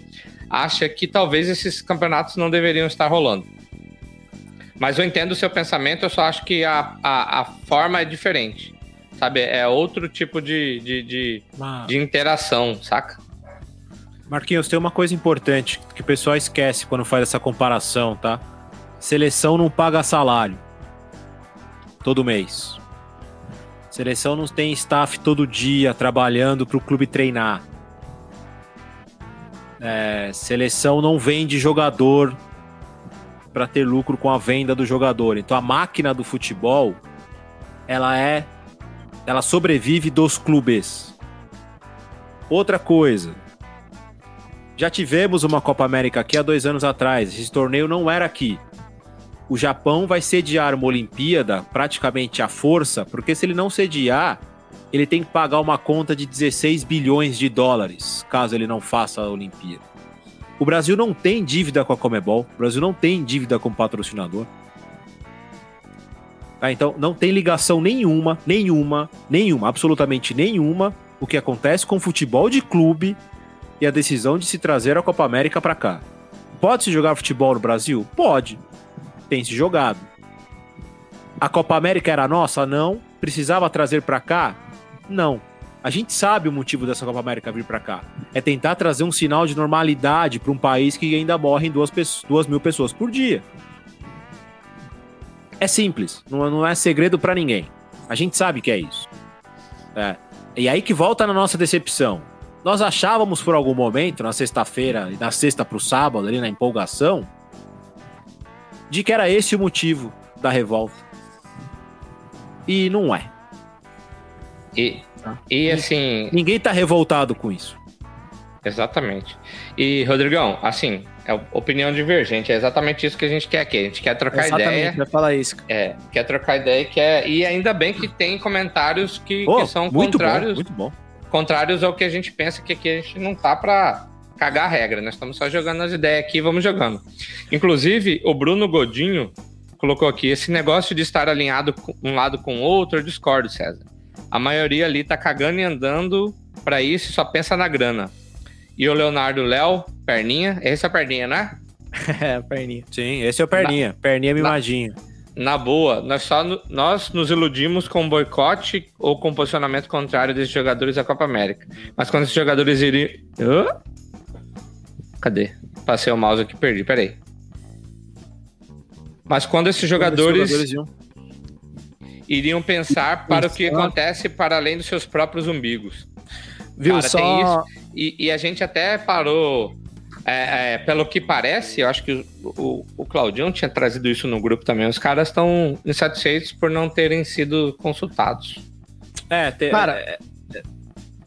acha que talvez esses campeonatos não deveriam estar rolando. Mas eu entendo o seu pensamento, eu só acho que a, a, a forma é diferente. Sabe? É outro tipo de, de, de, de interação, saca? Marquinhos, tem uma coisa importante que o pessoal esquece quando faz essa comparação, tá? Seleção não paga salário todo mês. Seleção não tem staff todo dia trabalhando para o clube treinar. É, seleção não vende jogador para ter lucro com a venda do jogador. Então a máquina do futebol, ela é ela sobrevive dos clubes. Outra coisa, já tivemos uma Copa América aqui há dois anos atrás. Esse torneio não era aqui. O Japão vai sediar uma Olimpíada praticamente à força, porque se ele não sediar, ele tem que pagar uma conta de 16 bilhões de dólares, caso ele não faça a Olimpíada. O Brasil não tem dívida com a Comebol, o Brasil não tem dívida com o patrocinador. Ah, então não tem ligação nenhuma, nenhuma, nenhuma, absolutamente nenhuma, o que acontece com o futebol de clube e a decisão de se trazer a Copa América para cá. Pode se jogar futebol no Brasil? Pode. Tem se jogado. A Copa América era nossa? Não. Precisava trazer para cá? Não. A gente sabe o motivo dessa Copa América vir para cá. É tentar trazer um sinal de normalidade para um país que ainda morrem duas, duas mil pessoas por dia. É simples, não, não é segredo para ninguém. A gente sabe que é isso. É. E aí que volta na nossa decepção. Nós achávamos por algum momento, na sexta-feira e na sexta para o sábado, ali na empolgação, de que era esse o motivo da revolta. E não é. E, e assim. Ninguém tá revoltado com isso. Exatamente. E, Rodrigão, assim, é opinião divergente, é exatamente isso que a gente quer aqui. A gente quer trocar exatamente, ideia. Vai falar isso. É, quer trocar ideia quer, e ainda bem que tem comentários que, oh, que são muito contrários. Bom, muito bom. Contrários ao que a gente pensa que aqui a gente não tá pra cagar a regra, nós estamos só jogando as ideias aqui, vamos jogando. Inclusive, o Bruno Godinho colocou aqui esse negócio de estar alinhado um lado com o outro, eu discordo, César. A maioria ali tá cagando e andando para isso e só pensa na grana. E o Leonardo Léo, perninha, esse é a perninha, né? é, perninha. Sim, esse é o perninha. Na, perninha mimadinho. Na, na boa, nós só nós nos iludimos com boicote ou com posicionamento contrário desses jogadores da Copa América. Mas quando esses jogadores iriam. Uh? Cadê? Passei o mouse aqui, perdi, peraí. Mas quando esses jogadores, quando esses jogadores iriam pensar para o que acontece para além dos seus próprios umbigos. Viu, Cara, só... tem isso. E, e a gente até parou. é, é, pelo que parece, eu acho que o, o, o Claudião tinha trazido isso no grupo também. Os caras estão insatisfeitos por não terem sido consultados. É, te- Cara- é, é,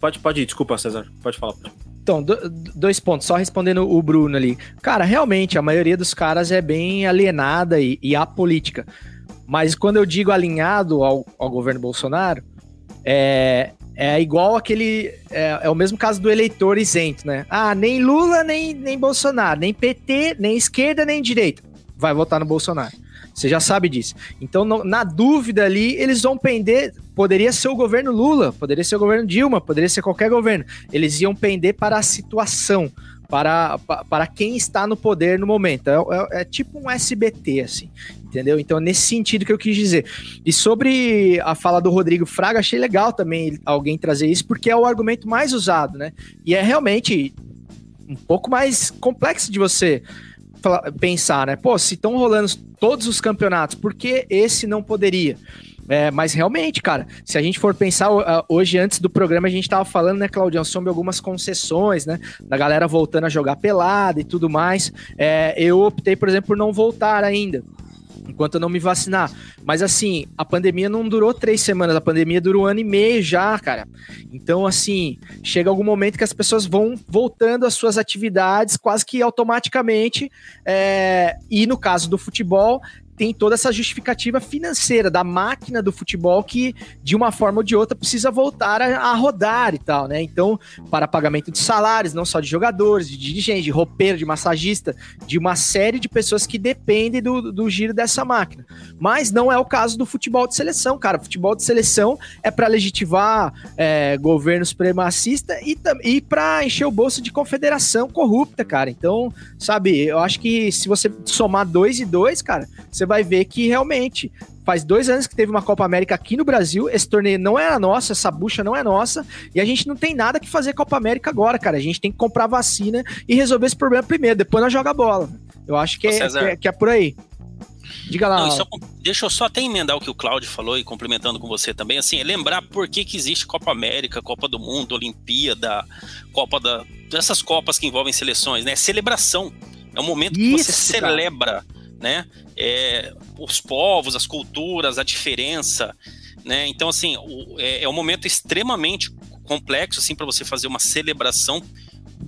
pode, pode ir, desculpa, César. Pode falar. Então, do- dois pontos, só respondendo o Bruno ali. Cara, realmente, a maioria dos caras é bem alienada e, e apolítica. Mas quando eu digo alinhado ao, ao governo Bolsonaro, é, é igual aquele. É, é o mesmo caso do eleitor isento, né? Ah, nem Lula, nem, nem Bolsonaro, nem PT, nem esquerda, nem direita. Vai votar no Bolsonaro. Você já sabe disso. Então, na dúvida ali, eles vão pender. Poderia ser o governo Lula, poderia ser o governo Dilma, poderia ser qualquer governo. Eles iam pender para a situação, para, pa- para quem está no poder no momento. É, é- é tipo um SBT, assim. Entendeu? Então, nesse sentido que eu quis dizer. E sobre a fala do Rodrigo Fraga, achei legal também alguém trazer isso, porque é o argumento mais usado, né? E é realmente um pouco mais complexo de você pensar, né? Pô, se estão rolando todos os campeonatos, por que esse não poderia? É, mas realmente, cara, se a gente for pensar hoje, antes do programa, a gente tava falando, né, Claudião, sobre algumas concessões, né? Da galera voltando a jogar pelada e tudo mais. É, eu optei, por exemplo, por não voltar ainda. Enquanto eu não me vacinar. Mas assim, a pandemia não durou três semanas, a pandemia durou um ano e meio já, cara. Então, assim, chega algum momento que as pessoas vão voltando às suas atividades quase que automaticamente. é, e no caso do futebol, tem toda essa justificativa financeira da máquina do futebol que, de uma forma ou de outra, precisa voltar a, a rodar e tal, né? Então, para pagamento de salários, não só de jogadores, de dirigentes, de roupeiro, de massagista, de uma série de pessoas que dependem do, do giro dessa máquina. Mas não é o caso do futebol de seleção, cara. O futebol de seleção é para legitivar é, governo supremacista e, e para encher o bolso de confederação corrupta, cara. Então, sabe, eu acho que se você somar dois e dois, cara, você vai ver que realmente faz dois anos que teve uma Copa América aqui no Brasil. Esse torneio não era nosso, essa bucha não é nossa. E a gente não tem nada que fazer Copa América agora, cara. A gente tem que comprar vacina e resolver esse problema primeiro. Depois nós joga bola. Eu acho que, é, que, é, que é por aí. Diga lá. Não, só deixa eu só até emendar o que o Cláudio falou e complementando com você também, assim, é lembrar por que, que existe Copa América, Copa do Mundo, Olimpíada, Copa da. dessas Copas que envolvem seleções, né? Celebração. É um momento que você Isso, cara. Né? É, os povos, as culturas, a diferença, né? Então, assim, o- é, é um momento extremamente complexo, assim, para você fazer uma celebração.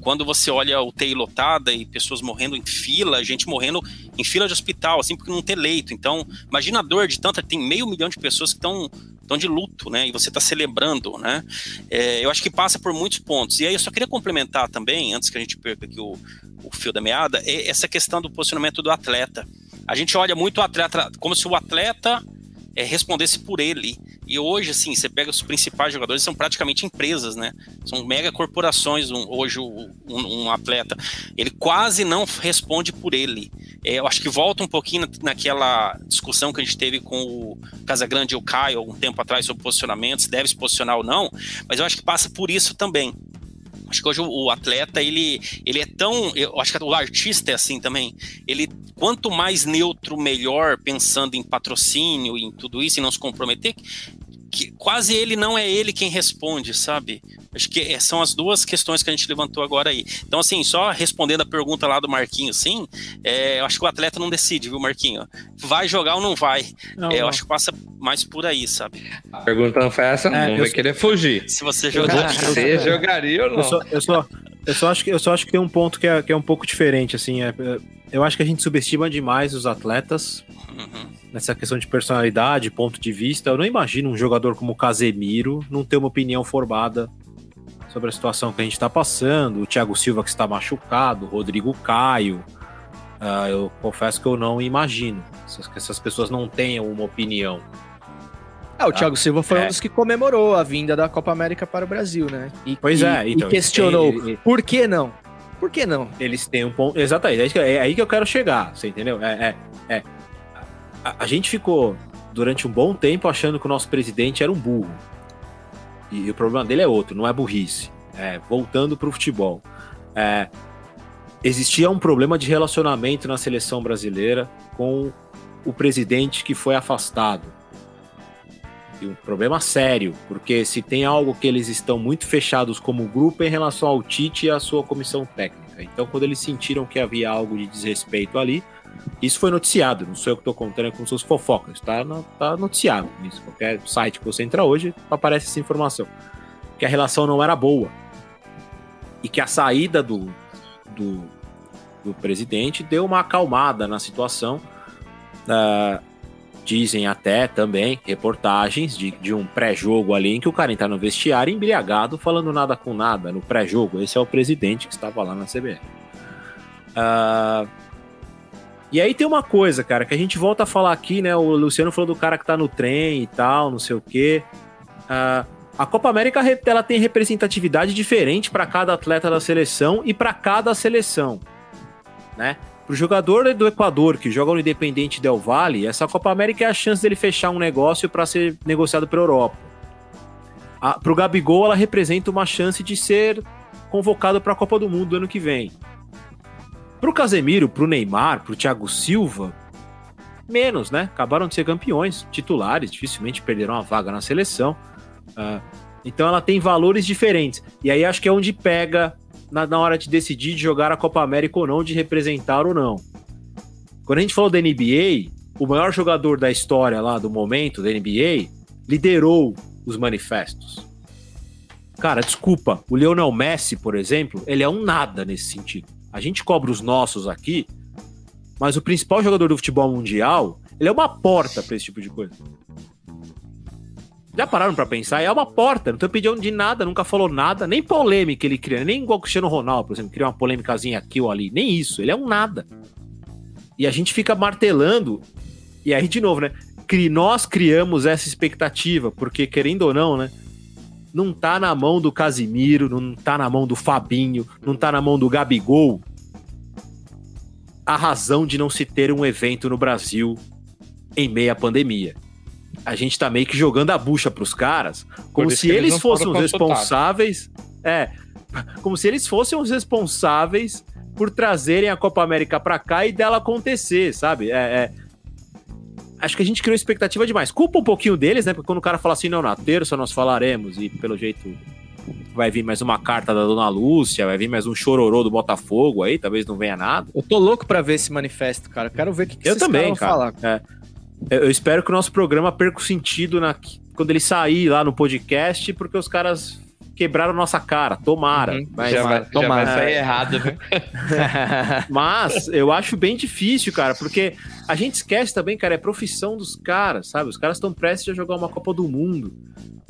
Quando você olha o TI lotada e pessoas morrendo em fila, gente morrendo em fila de hospital, assim, porque não tem leito. Então, imagina a dor de tanta. Tem meio milhão de pessoas que estão estão de luto, né? E você está celebrando, né? É, eu acho que passa por muitos pontos. E aí eu só queria complementar também, antes que a gente perca aqui o, o fio da meada, é essa questão do posicionamento do atleta. A gente olha muito o atleta como se o atleta é, respondesse por ele. E hoje, assim, você pega os principais jogadores, são praticamente empresas, né? São mega corporações. Um, hoje, um, um atleta, ele quase não responde por ele. É, eu acho que volta um pouquinho na- naquela discussão que a gente teve com o Casagrande e o Caio algum tempo atrás sobre posicionamento, se deve se posicionar ou não, mas eu acho que passa por isso também. Acho que hoje o, atleta, ele, ele é tão. Eu acho que o artista é assim também. Ele, quanto mais neutro, melhor, pensando em patrocínio, em tudo isso, e não se comprometer, que quase ele não é ele quem responde, sabe? Acho que é- são as duas questões que a gente levantou agora aí. Então, assim, só respondendo a pergunta lá do Marquinho, sim, é, eu acho que o atleta não decide, viu, Marquinho? Vai jogar ou não vai? Não, É, eu não. acho que passa mais por aí, sabe? A pergunta não foi essa, É, não eu- vai querer fugir. Se você jogar. Você jogaria ou não? Eu só, eu, só, eu, só acho que, eu só acho que tem um ponto que é, que é um pouco diferente, assim. é- é- eu acho que a gente subestima demais os atletas Uhum. nessa questão de personalidade, ponto de vista. Eu não imagino um jogador como o Casemiro não ter uma opinião formada sobre a situação que a gente está passando. O Thiago Silva que está machucado, o Rodrigo Caio. Ah, eu confesso que eu não imagino que essas pessoas não tenham uma opinião. Ah, o Thiago Silva foi É. um dos que comemorou a vinda da Copa América para o Brasil, né? E, Pois e- é, então, e questionou ele- ele- por que não? Por que não? eles têm um ponto. Exatamente, é aí que- é aí que eu quero chegar, você entendeu? É, é, é. A, a gente ficou durante um bom tempo achando que o nosso presidente era um burro. E, o problema dele é outro, não é burrice. É, voltando para o futebol. É, existia um problema de relacionamento na seleção brasileira com o presidente que foi afastado. E um problema sério, porque se tem algo que eles estão muito fechados como grupo é em relação ao Tite e à sua comissão técnica. Então, quando eles sentiram que havia algo de desrespeito ali, isso foi noticiado, não sou eu que estou contando é como se fosse fofoca, está tá noticiado. Isso, qualquer site que você entra hoje, aparece essa informação. Que a relação não era boa. E que a saída do, do, do presidente deu uma acalmada na situação. Uh, dizem até também reportagens de, de um pré-jogo ali em que o cara entra no vestiário embriagado, falando nada com nada no pré-jogo. Esse é o presidente que estava lá na CBF. Uh, e aí tem uma coisa, cara, que a gente volta a falar aqui, né? O Luciano falou do cara que tá no trem e tal, não sei o quê. Uh, a Copa América ela tem representatividade diferente para cada atleta da seleção e para cada seleção, né? Pro jogador do Equador que joga no Independente Del Valle, essa Copa América é a chance dele fechar um negócio para ser negociado para Europa. A, pro Gabigol, ela representa uma chance de ser convocado para a Copa do Mundo do ano que vem. Pro Casemiro, pro Neymar, pro Thiago Silva, menos, né? Acabaram de ser campeões, titulares, dificilmente perderam a vaga na seleção. Uh, então ela tem valores diferentes. E aí acho que é onde pega na, na, hora de decidir de jogar a Copa América ou não, de representar ou não. Quando a gente falou da NBA, o maior jogador da história lá do momento da NBA liderou os manifestos. Cara, desculpa, o Lionel Messi, por exemplo, ele é um nada nesse sentido. A gente cobra os nossos aqui, mas o principal jogador do futebol mundial, ele é uma porta para esse tipo de coisa. Já pararam para pensar? É uma porta, não tô pedindo de nada, nunca falou nada, nem polêmica ele cria, nem igual o Cristiano Ronaldo, por exemplo, cria uma polêmicazinha aqui ou ali, nem isso, ele é um nada. E a gente fica martelando, e aí de novo, né? Nós criamos essa expectativa, porque querendo ou não, né? Não tá na mão do Casimiro, não tá na mão do Fabinho, não tá na mão do Gabigol a razão de não se ter um evento no Brasil em meia pandemia. A gente tá meio que jogando a bucha pros caras, como se eles, eles fossem os responsáveis. É, como se eles fossem os responsáveis por trazerem a Copa América para cá e dela acontecer, sabe? É, é, acho que a gente criou expectativa demais. Culpa um pouquinho deles, né? Porque quando o cara fala assim, não, na terça nós falaremos, e pelo jeito vai vir mais uma carta da Dona Lúcia, vai vir mais um chororô do Botafogo aí, talvez não venha nada. Eu tô louco para ver esse manifesto, cara. quero ver o que, que Eu também, cara. É. Eu espero que o nosso programa perca o sentido na... quando ele sair lá no podcast, porque os caras quebraram nossa cara, tomara. Uhum, mas, já, vai, tomara. já vai sair errado, né? mas eu acho bem difícil, cara, porque a gente esquece também, cara, é profissão dos caras, sabe? Os caras estão prestes a jogar uma Copa do Mundo.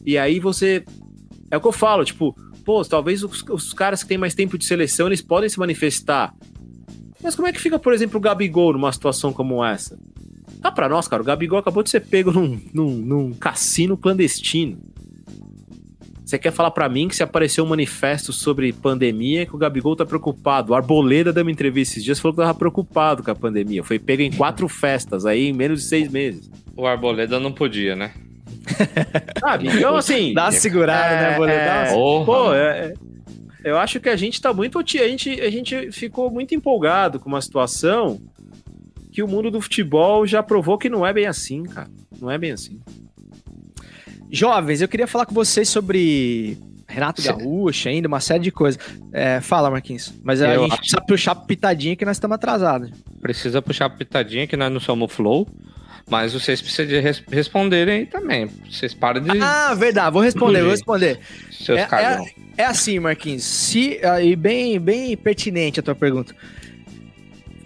E aí você. É o que eu falo, tipo, pô, talvez os, os caras que têm mais tempo de seleção, eles podem se manifestar. Mas como é que fica, por exemplo, o Gabigol numa situação como essa? Tá pra nós, cara, o Gabigol acabou de ser pego num, num, num cassino clandestino. Você quer falar para mim que se apareceu um manifesto sobre pandemia que o Gabigol tá preocupado? O Arboleda deu uma entrevista esses dias falou que tava preocupado com a pandemia. Foi pego em quatro festas aí em menos de seis meses. O Arboleda não podia, né? Sabe? Então, assim. Dá segurada, né, é, né, Arboleda? É, pô, é, eu acho que a gente tá muito. A gente, a gente ficou muito empolgado com uma situação que o mundo do futebol já provou que não é bem assim, cara. Não é bem assim. Jovens, eu queria falar com vocês sobre Renato Gaúcho ainda, uma série de coisas. É, fala, Marquinhos. Mas a gente precisa puxar pitadinha que nós estamos atrasados. Precisa puxar pitadinha que nós não somos flow. Mas vocês precisam de res responderem aí também. Vocês param de. Ah, verdade. Vou responder, vou responder. Seus é, é, é, assim, Marquinhos. Se, e bem, bem pertinente a tua pergunta.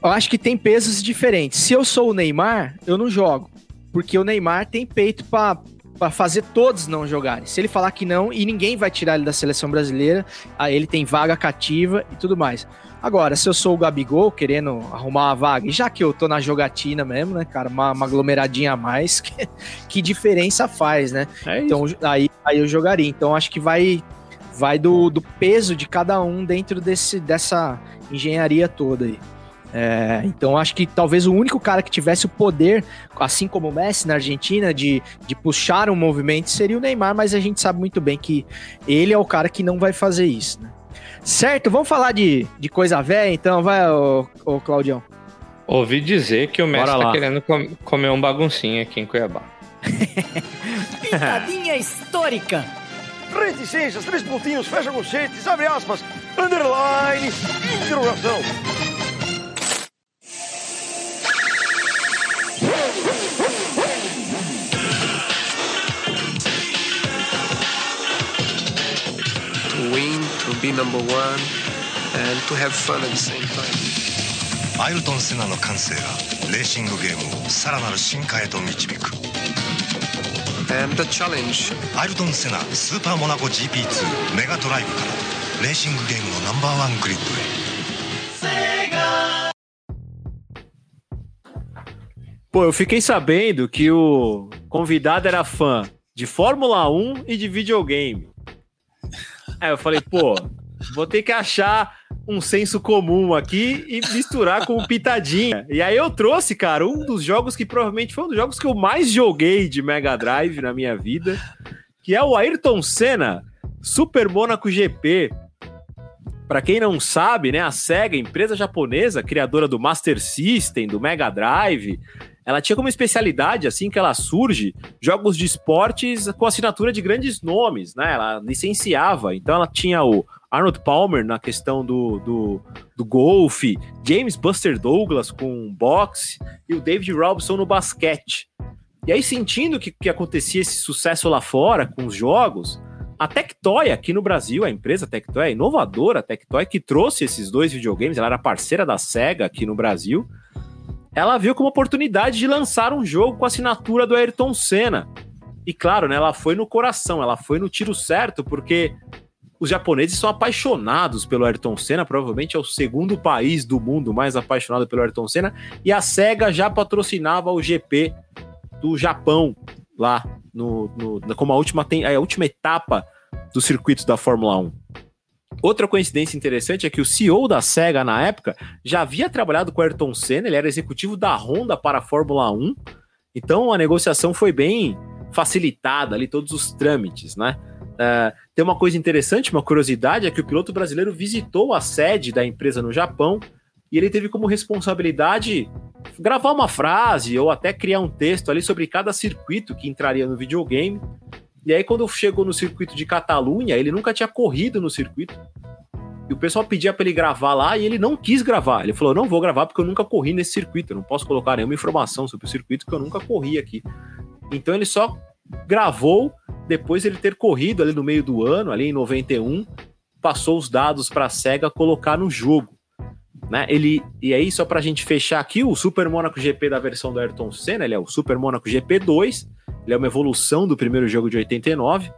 Eu acho que tem pesos diferentes. Se eu sou o Neymar, eu não jogo. Porque o Neymar tem peito para para fazer todos não jogarem. Se ele falar que não, e ninguém vai tirar ele da seleção brasileira, aí ele tem vaga cativa e tudo mais. Agora, se eu sou o Gabigol querendo arrumar uma vaga, e já que eu tô na jogatina mesmo, né, cara, uma, uma aglomeradinha a mais, que, que diferença faz, né? É então, aí, aí eu jogaria. Então, acho que vai vai do, do peso de cada um dentro desse, dessa engenharia toda aí. É, então acho que talvez o único cara que tivesse o poder, assim como o Messi na Argentina, de, de puxar um movimento seria o Neymar, mas a gente sabe muito bem que ele é o cara que não vai fazer isso. Né? Certo, vamos falar de, de coisa velha então, vai, ô, ô Claudião. Ouvi dizer que o Messi tá querendo com, comer um baguncinho aqui em Cuiabá. Pitadinha histórica. Reticências, três pontinhos, fecha conchetes, abre aspas, underline, interrogação. be number one, and to have fun at the same time. アイルトン・セナの感性がレーシングゲームをさらなる進化へと導く And the challenge. アイルトン・セナスーパーモナコ GP2 メガドライブからレーシングゲームのナンバーワングリッドへ Pô, eu fiquei sabendo que o convidado era fã de Fórmula 1 e de videogame. Aí eu falei, pô, vou ter que achar um senso comum aqui e misturar com o Pitadinha. E aí eu trouxe, cara, um dos jogos que provavelmente foi um dos jogos que eu mais joguei de Mega Drive na minha vida, que é o Ayrton Senna Super Monaco GP. Para quem não sabe, né, a Sega, empresa japonesa, criadora do Master System, do Mega Drive, ela tinha como especialidade, assim que ela surge, jogos de esportes com assinatura de grandes nomes, né? Ela licenciava. Então ela tinha o Arnold Palmer na questão do, do, do golfe, James Buster Douglas com boxe e o David Robson no basquete. E aí, sentindo que, que acontecia esse sucesso lá fora com os jogos, a Tectoy aqui no Brasil, a empresa Tectoy, a inovadora Tectoy, que trouxe esses dois videogames, ela era parceira da SEGA aqui no Brasil, ela viu como oportunidade de lançar um jogo com a assinatura do Ayrton Senna. E claro, né, ela foi no coração, ela foi no tiro certo, porque os japoneses são apaixonados pelo Ayrton Senna, provavelmente é o segundo país do mundo mais apaixonado pelo Ayrton Senna, e a SEGA já patrocinava o GP do Japão lá, no, no como a última, a última etapa dos circuitos da Fórmula 1. Outra coincidência interessante é que o CEO da SEGA na época já havia trabalhado com Ayrton Senna, ele era executivo da Honda para a Fórmula 1, então a negociação foi bem facilitada ali, todos os trâmites, né? Uh, tem uma coisa interessante, uma curiosidade, é que o piloto brasileiro visitou a sede da empresa no Japão e ele teve como responsabilidade gravar uma frase ou até criar um texto ali sobre cada circuito que entraria no videogame. E aí, quando chegou no circuito de Catalunha, ele nunca tinha corrido no circuito. E o pessoal pedia para ele gravar lá e ele não quis gravar. Ele falou: não vou gravar porque eu nunca corri nesse circuito. Eu não posso colocar nenhuma informação sobre o circuito que eu nunca corri aqui. Então ele só gravou depois ele ter corrido ali no meio do ano, ali em 91, passou os dados para a SEGA colocar no jogo. Né? Ele, e aí, só para a gente fechar aqui, o Super Monaco GP da versão do Ayrton Senna, ele é o Super Monaco GP 2, ele é uma evolução do primeiro jogo de 89.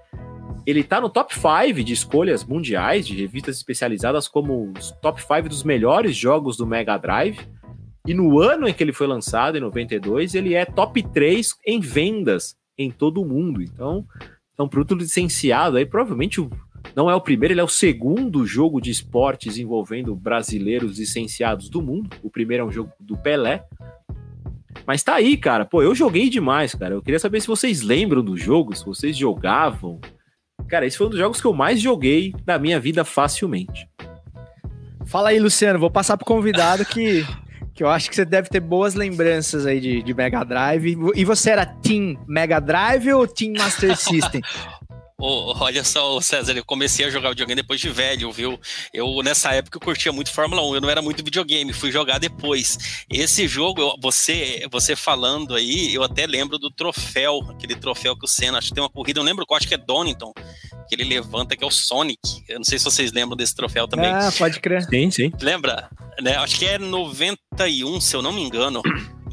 Ele está no top 5 de escolhas mundiais de revistas especializadas como os top 5 dos melhores jogos do Mega Drive. E no ano em que ele foi lançado, em 92, ele é top 3 em vendas em todo o mundo. Então, é um produto licenciado aí, provavelmente não é o primeiro, ele é o segundo jogo de esportes envolvendo brasileiros licenciados do mundo. O primeiro é um jogo do Pelé. Mas tá aí, cara. Pô, eu joguei demais, cara. Eu queria saber se vocês lembram do jogo, se vocês jogavam. Cara, esse foi um dos jogos que eu mais joguei na minha vida facilmente. Fala aí, Luciano. Vou passar pro convidado que que eu acho que você deve ter boas lembranças aí de, de Mega Drive. E você era Team Mega Drive ou Team Master System? Oh, olha só, César, eu comecei a jogar videogame depois de velho, viu? Eu, nessa época, eu curtia muito Fórmula 1, eu não era muito videogame, fui jogar depois. Esse jogo, eu, você você falando aí, eu até lembro do troféu, aquele troféu que o Senna, acho que tem uma corrida, eu lembro qual, acho que é Donington, que ele levanta, que é o Sonic. Eu não sei se vocês lembram desse troféu também. Ah, pode crer. Sim, sim. Lembra? Né? Acho que é 91, se eu não me engano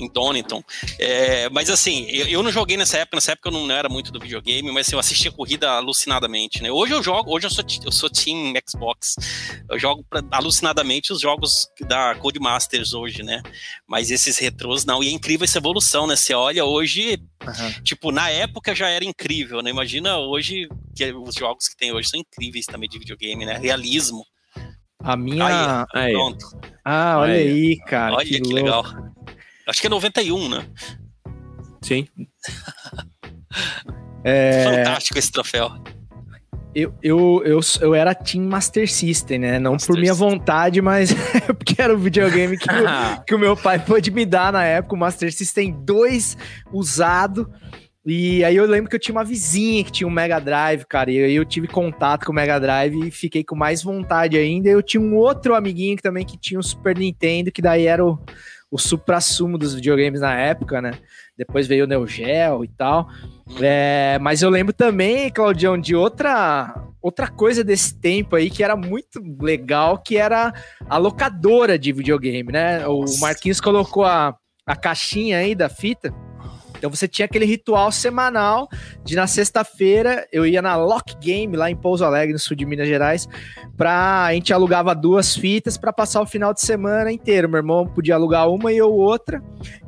em Donington. É, mas assim, eu, eu, não joguei nessa época, nessa época eu não era muito do videogame, mas assim, eu assistia corrida alucinadamente, né? Hoje eu jogo, hoje eu sou, eu sou Team Xbox. Eu jogo pra, alucinadamente os jogos da Codemasters hoje, né? Mas esses retrôs não, e é incrível essa evolução, né? Você olha hoje, uhum. tipo, na época já era incrível, né? Imagina hoje que os jogos que tem hoje são incríveis também de videogame, né? Realismo. A minha. Aí, pronto. Ah, olha aí, aí cara. Olha que, que legal. Acho que é 91, né? Sim. é... Fantástico esse troféu. Eu, eu, eu, eu era Team Master System, né? Não Master por minha System. vontade, mas porque era o videogame que, o, que o meu pai pôde me dar na época, o Master System 2 usado. E aí eu lembro que eu tinha uma vizinha que tinha um Mega Drive, cara, e aí eu tive contato com o Mega Drive e fiquei com mais vontade ainda. Eu tinha um outro amiguinho que também que tinha um Super Nintendo, que daí era o, o supra-sumo dos videogames na época, né? Depois veio o Neo Geo e tal. É, mas eu lembro também, Claudião, de outra outra coisa desse tempo aí que era muito legal, que era a locadora de videogame, né? O Marquinhos colocou a, a caixinha aí da fita. Então você tinha aquele ritual semanal de na sexta-feira eu ia na Lock Game lá em Pouso Alegre, no sul de Minas Gerais, pra a gente alugava duas fitas para passar o final de semana inteiro. Meu irmão podia alugar uma e eu outra.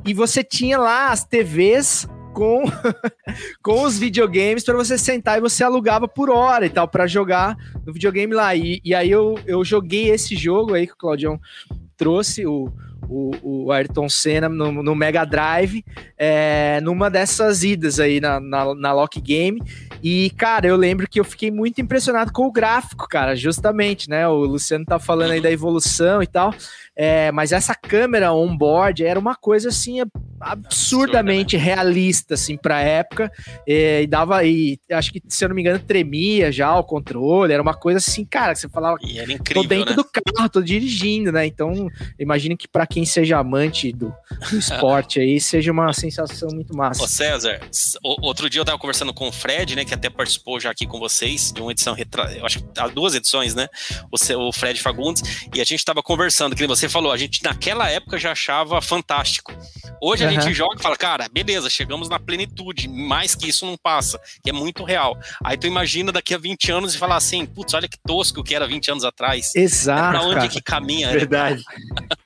E você tinha lá as TVs com, com os videogames para você sentar e você alugava por hora e tal, para jogar no videogame lá. E, e aí eu, eu joguei esse jogo aí que o Claudião trouxe, o, o, o Ayrton Senna no, no Mega Drive, é, numa dessas idas aí na, na, na, Lock Game. E, cara, eu lembro que eu fiquei muito impressionado com o gráfico, cara, justamente, né? O Luciano tá falando aí da evolução e tal. É, mas essa câmera on-board era uma coisa assim absurdamente Absurda, né? realista assim para época é, e dava e acho que se eu não me engano tremia já o controle era uma coisa assim cara que você falava e era incrível, tô dentro né? do carro tô dirigindo né então imagino que para quem seja amante do, do esporte aí seja uma sensação muito massa Ô César outro dia eu tava conversando com o Fred né que até participou já aqui com vocês de uma edição retra... eu acho que há duas edições né o, o Fred Fagundes e a gente tava conversando que você você falou, a gente naquela época já achava fantástico. Hoje a gente joga e fala, cara, beleza, chegamos na plenitude, mais que isso não passa, que é muito real. Aí tu imagina daqui a 20 anos e falar assim, putz, olha que tosco que era 20 anos atrás. Exato. É pra onde cara. que caminha? né? Verdade.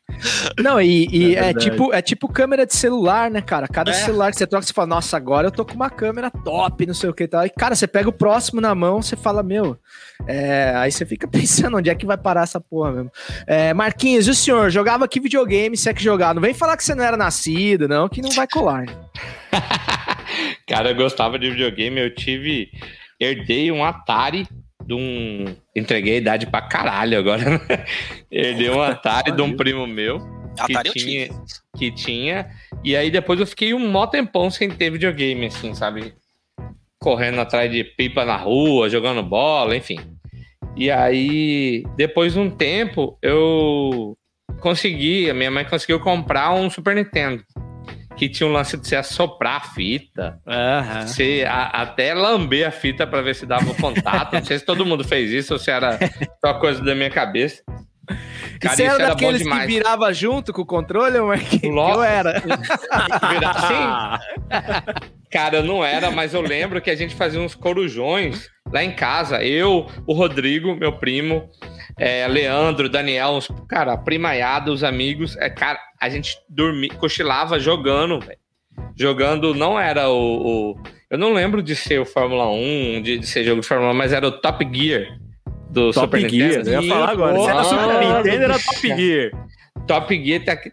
Não, e, e É é, tipo, é tipo câmera de celular, né, cara? Cada É. celular que você troca, você fala, nossa, agora eu tô com uma câmera top, não sei o que e tal. E, cara, você pega o próximo na mão, você fala, meu. é, aí você fica pensando onde é que vai parar essa porra mesmo. É, Marquinhos, e o senhor jogava que videogame, se é que jogava? Não vem falar que você não era nascido, não, que não vai colar. né? Cara, eu gostava de videogame, eu tive. Herdei um Atari de um. Entreguei a idade pra caralho agora. Herdei um Atari de um primo meu. Que Atari tinha, que tinha. E aí depois eu fiquei um mó tempão sem ter videogame, assim, sabe? Correndo atrás de pipa na rua, jogando bola, enfim. E aí, depois de um tempo, eu consegui, a minha mãe conseguiu comprar um Super Nintendo. Que tinha um lance de você assoprar a fita. Você a- até lamber a fita pra ver se dava o contato. Não sei se todo mundo fez isso ou se era só coisa da minha cabeça. Cara, você isso era era daqueles que virava junto com o controle, Marquinhos? Lógico. Eu era. Virar- Sim. Cara, eu não era, mas eu lembro que a gente fazia uns corujões lá em casa. Eu, o Rodrigo, meu primo, é, Leandro, Daniel, uns, cara, a primaiada, os amigos. É, cara, a gente dormia, cochilava jogando, velho. Jogando, não era o, o- Eu não lembro de ser o Fórmula 1, de, de ser jogo de Fórmula 1, mas era o Top Gear do Top Super Gear, Nintendo. eu ia falar agora. Se era Super Nintendo, era Top Gear. Top Gear tá aqui.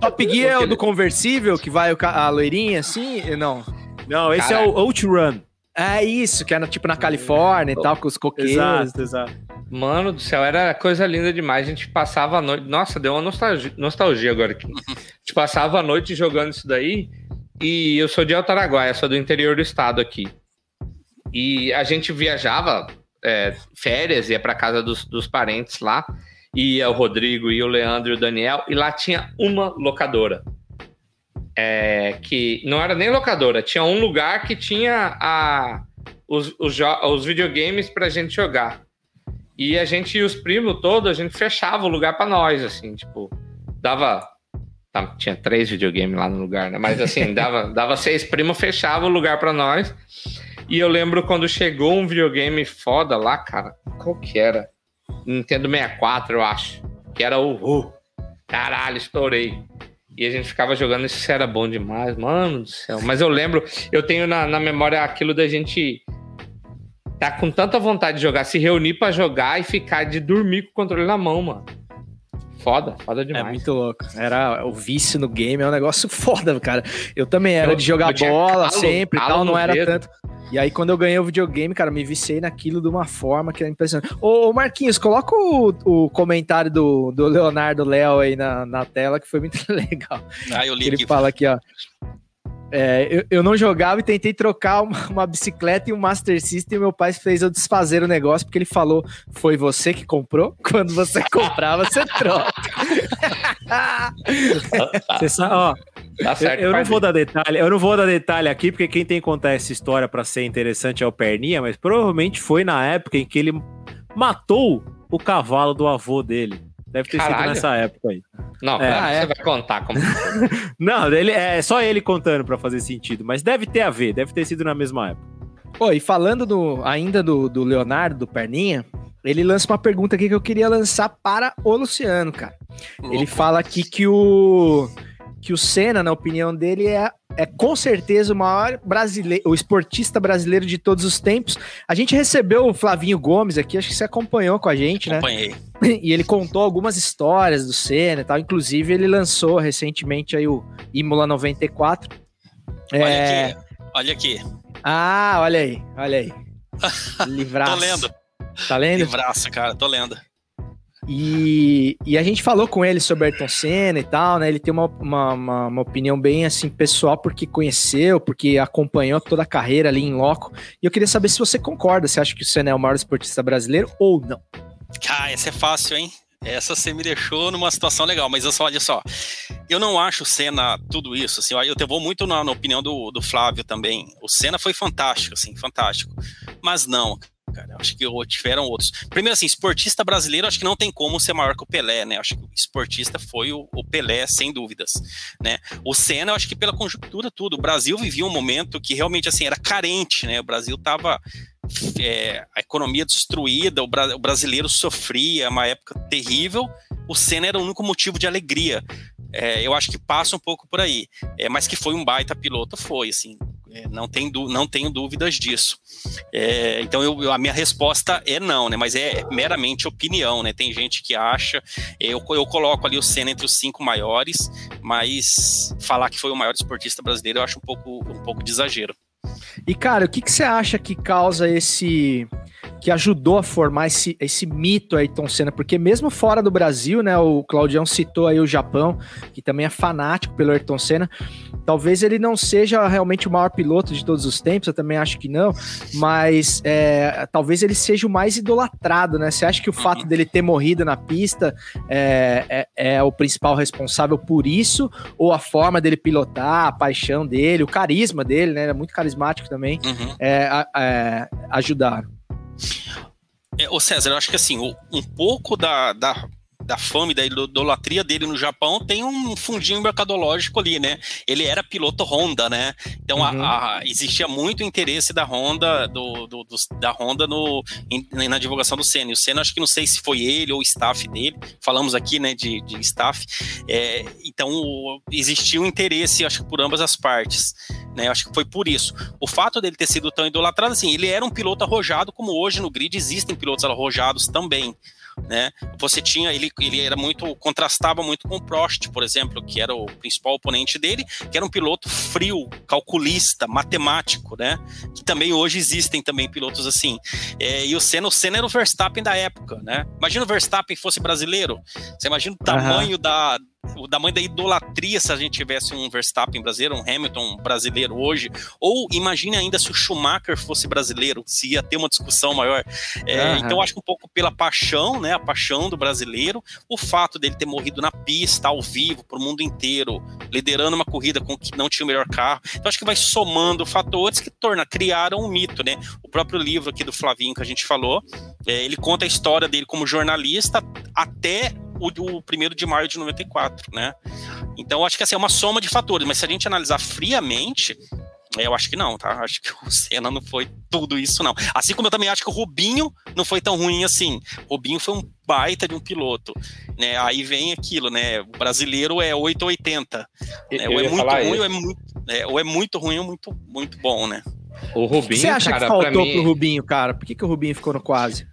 Top Gear é o do conversível, que vai a loirinha assim? Não. Não, esse Cara, é o Outrun. É isso, que era tipo na Califórnia e tal, com os coqueiros. Exato, exato. Mano do céu, era coisa linda demais. A gente passava a noite. Nossa, deu uma nostalgia, nostalgia agora aqui. A gente passava a noite jogando isso daí. E eu sou de Altaraguaia, sou do interior do estado aqui. E a gente viajava é, férias, ia pra casa dos, dos parentes lá. Ia o Rodrigo, ia o Leandro e o Daniel. E lá tinha uma locadora. É, que não era nem locadora, tinha um lugar que tinha a, os, os, os videogames pra gente jogar. E a gente e os primos todos, a gente fechava o lugar pra nós, assim, tipo, dava. tá, tinha três videogames lá no lugar, né? Mas assim, dava, dava seis primos, fechava o lugar pra nós. E eu lembro quando chegou um videogame foda lá, cara. Qual que era? Nintendo 64, eu acho. Que era o. Uh, caralho, estourei. E a gente ficava jogando, isso era bom demais, mano do céu. Mas eu lembro, eu tenho na, na memória aquilo da gente tá com tanta vontade de jogar, se reunir pra jogar e ficar de dormir com o controle na mão, mano. Foda, foda É demais. muito louco. Era o vício no game, é um negócio foda, cara. Eu também era Eu- de jogar bola calo- sempre e calo tal, não era dedo. tanto. E aí, quando eu ganhei o videogame, cara, me viciei naquilo de uma forma que é impressionante. Ô, ô, Marquinhos, coloca o, o comentário do, do Leonardo Léo aí na, na tela, que foi muito legal. Ah, eu li Ele aqui. fala aqui, ó. É, eu, eu não jogava e tentei trocar uma, uma bicicleta e um Master System e meu pai fez eu desfazer o negócio porque ele falou: foi você que comprou? Quando você comprar, você troca. Você sabe, ó, Tá certo, eu, eu não vou dar detalhe, eu não vou dar detalhe aqui, porque quem tem que contar essa história pra ser interessante é o Perninha, mas provavelmente foi na época em que ele matou o cavalo do avô dele. Deve ter sido Caralho. nessa época aí. Não, É. você vai contar como. Não, ele, é só ele contando pra fazer sentido, mas deve ter a ver, deve ter sido na mesma época. Pô, e falando do, ainda do, do Leonardo, do Perninha, ele lança uma pergunta aqui que eu queria lançar para o Luciano, cara. Ele fala aqui que o que o Senna, na opinião dele, é, é com certeza o maior brasileiro, o esportista brasileiro de todos os tempos. A gente recebeu o Flavinho Gomes aqui, acho que você acompanhou com a gente, né? Acompanhei. E ele contou algumas histórias do Senna e tal. Inclusive, ele lançou recentemente aí o Imola 94. Olha É, aqui, olha aqui. Ah, olha aí, olha aí. Livraço. Tô lendo. Tá lendo? Livraço, cara, tô lendo. E, e a gente falou com ele sobre Ayrton Senna e tal, né? Ele tem uma, uma, uma, uma opinião bem assim pessoal, porque conheceu, porque acompanhou toda a carreira ali em loco. E eu queria saber se você concorda, se acha que o Senna é o maior esportista brasileiro ou não. Cara, essa é fácil, hein? Essa você me deixou numa situação legal, mas eu só, olha só, eu não acho o Senna tudo isso, assim, eu eu vou muito na, na opinião do, do Flávio também. O Senna foi fantástico, assim, fantástico. Mas não, cara, acho que tiveram outros. Primeiro, assim, esportista brasileiro, acho que não tem como ser maior que o Pelé, né? Acho que o esportista foi o, o Pelé, sem dúvidas, né? O Senna, acho que pela conjuntura tudo, o Brasil vivia um momento que realmente, assim, era carente, né? O Brasil tava é, a economia destruída, o, bra- o brasileiro sofria, uma época terrível. O Senna era o único motivo de alegria. É, eu acho que passa um pouco por aí. É, mas que foi um baita piloto, foi, assim. É, não, tem não tenho dúvidas disso. É, então eu- a minha resposta é não, né? Mas é meramente opinião, né? Tem gente que acha. Eu, eu coloco ali o Senna entre os cinco maiores, mas falar que foi o maior esportista brasileiro eu acho um pouco, um pouco de exagero. E, cara, o que, que você acha que causa esse. que ajudou a formar esse, esse mito Ayrton Senna? Porque mesmo fora do Brasil, né? O Claudião citou aí o Japão, que também é fanático pelo Ayrton Senna. Talvez ele não seja realmente o maior piloto de todos os tempos, eu também acho que não, mas é, talvez ele seja o mais idolatrado, né? Você acha que o fato dele ter morrido na pista é, é, é o principal responsável por isso? Ou a forma dele pilotar, a paixão dele, o carisma dele, né? Ele é muito carismático também, Uhum. é, é, ajudaram. É, ô César, eu acho que assim, um pouco da, da, da fama e da idolatria dele no Japão tem um fundinho mercadológico ali, né? Ele era piloto Honda, né? Então a- Uhum. a- existia muito interesse da Honda, do, do- dos- da Honda no, em- na divulgação do Senna. E o Senna, acho que não sei se foi ele ou o staff dele, falamos aqui, né, de, de staff. É, então o- existia um interesse, acho que por ambas as partes. Né, acho que foi por isso. O fato dele ter sido tão idolatrado, assim, ele era um piloto arrojado, como hoje no grid existem pilotos arrojados também. Né? Você tinha, ele, ele era muito, contrastava muito com o Prost, por exemplo, que era o principal oponente dele, que era um piloto frio, calculista, matemático, né? Que também hoje existem também pilotos assim. É, e o Senna, o Senna era o Verstappen da época, né? Imagina o Verstappen fosse brasileiro. Você imagina o tamanho da o tamanho da idolatria se a gente tivesse um Verstappen brasileiro, um Hamilton brasileiro hoje, ou imagine ainda se o Schumacher fosse brasileiro, se ia ter uma discussão maior. É, Aham. Então acho que um pouco pela paixão, né, a paixão do brasileiro, o fato dele ter morrido na pista, ao vivo, para o mundo inteiro, liderando uma corrida com que não tinha o melhor carro. Então acho que vai somando fatores que torna, criaram um mito, né? O próprio livro aqui do Flavinho que a gente falou, é, ele conta a história dele como jornalista até o, o primeiro de maio de 94, né? Então acho que assim, é uma soma de fatores, mas se a gente analisar friamente, é, eu acho que não, tá? Acho que o Senna não foi tudo isso, não. Assim como eu também acho que o Rubinho não foi tão ruim assim. O Rubinho foi um baita de um piloto, né? Aí vem aquilo, né? O brasileiro é 8 ou 80. Né? Ou é muito ruim, ou é muito, é, ou é muito ruim ou muito, muito bom, né? O O que Rubinho, você acha cara, que faltou mim... pro Rubinho, cara? Por que, que o Rubinho ficou no quase?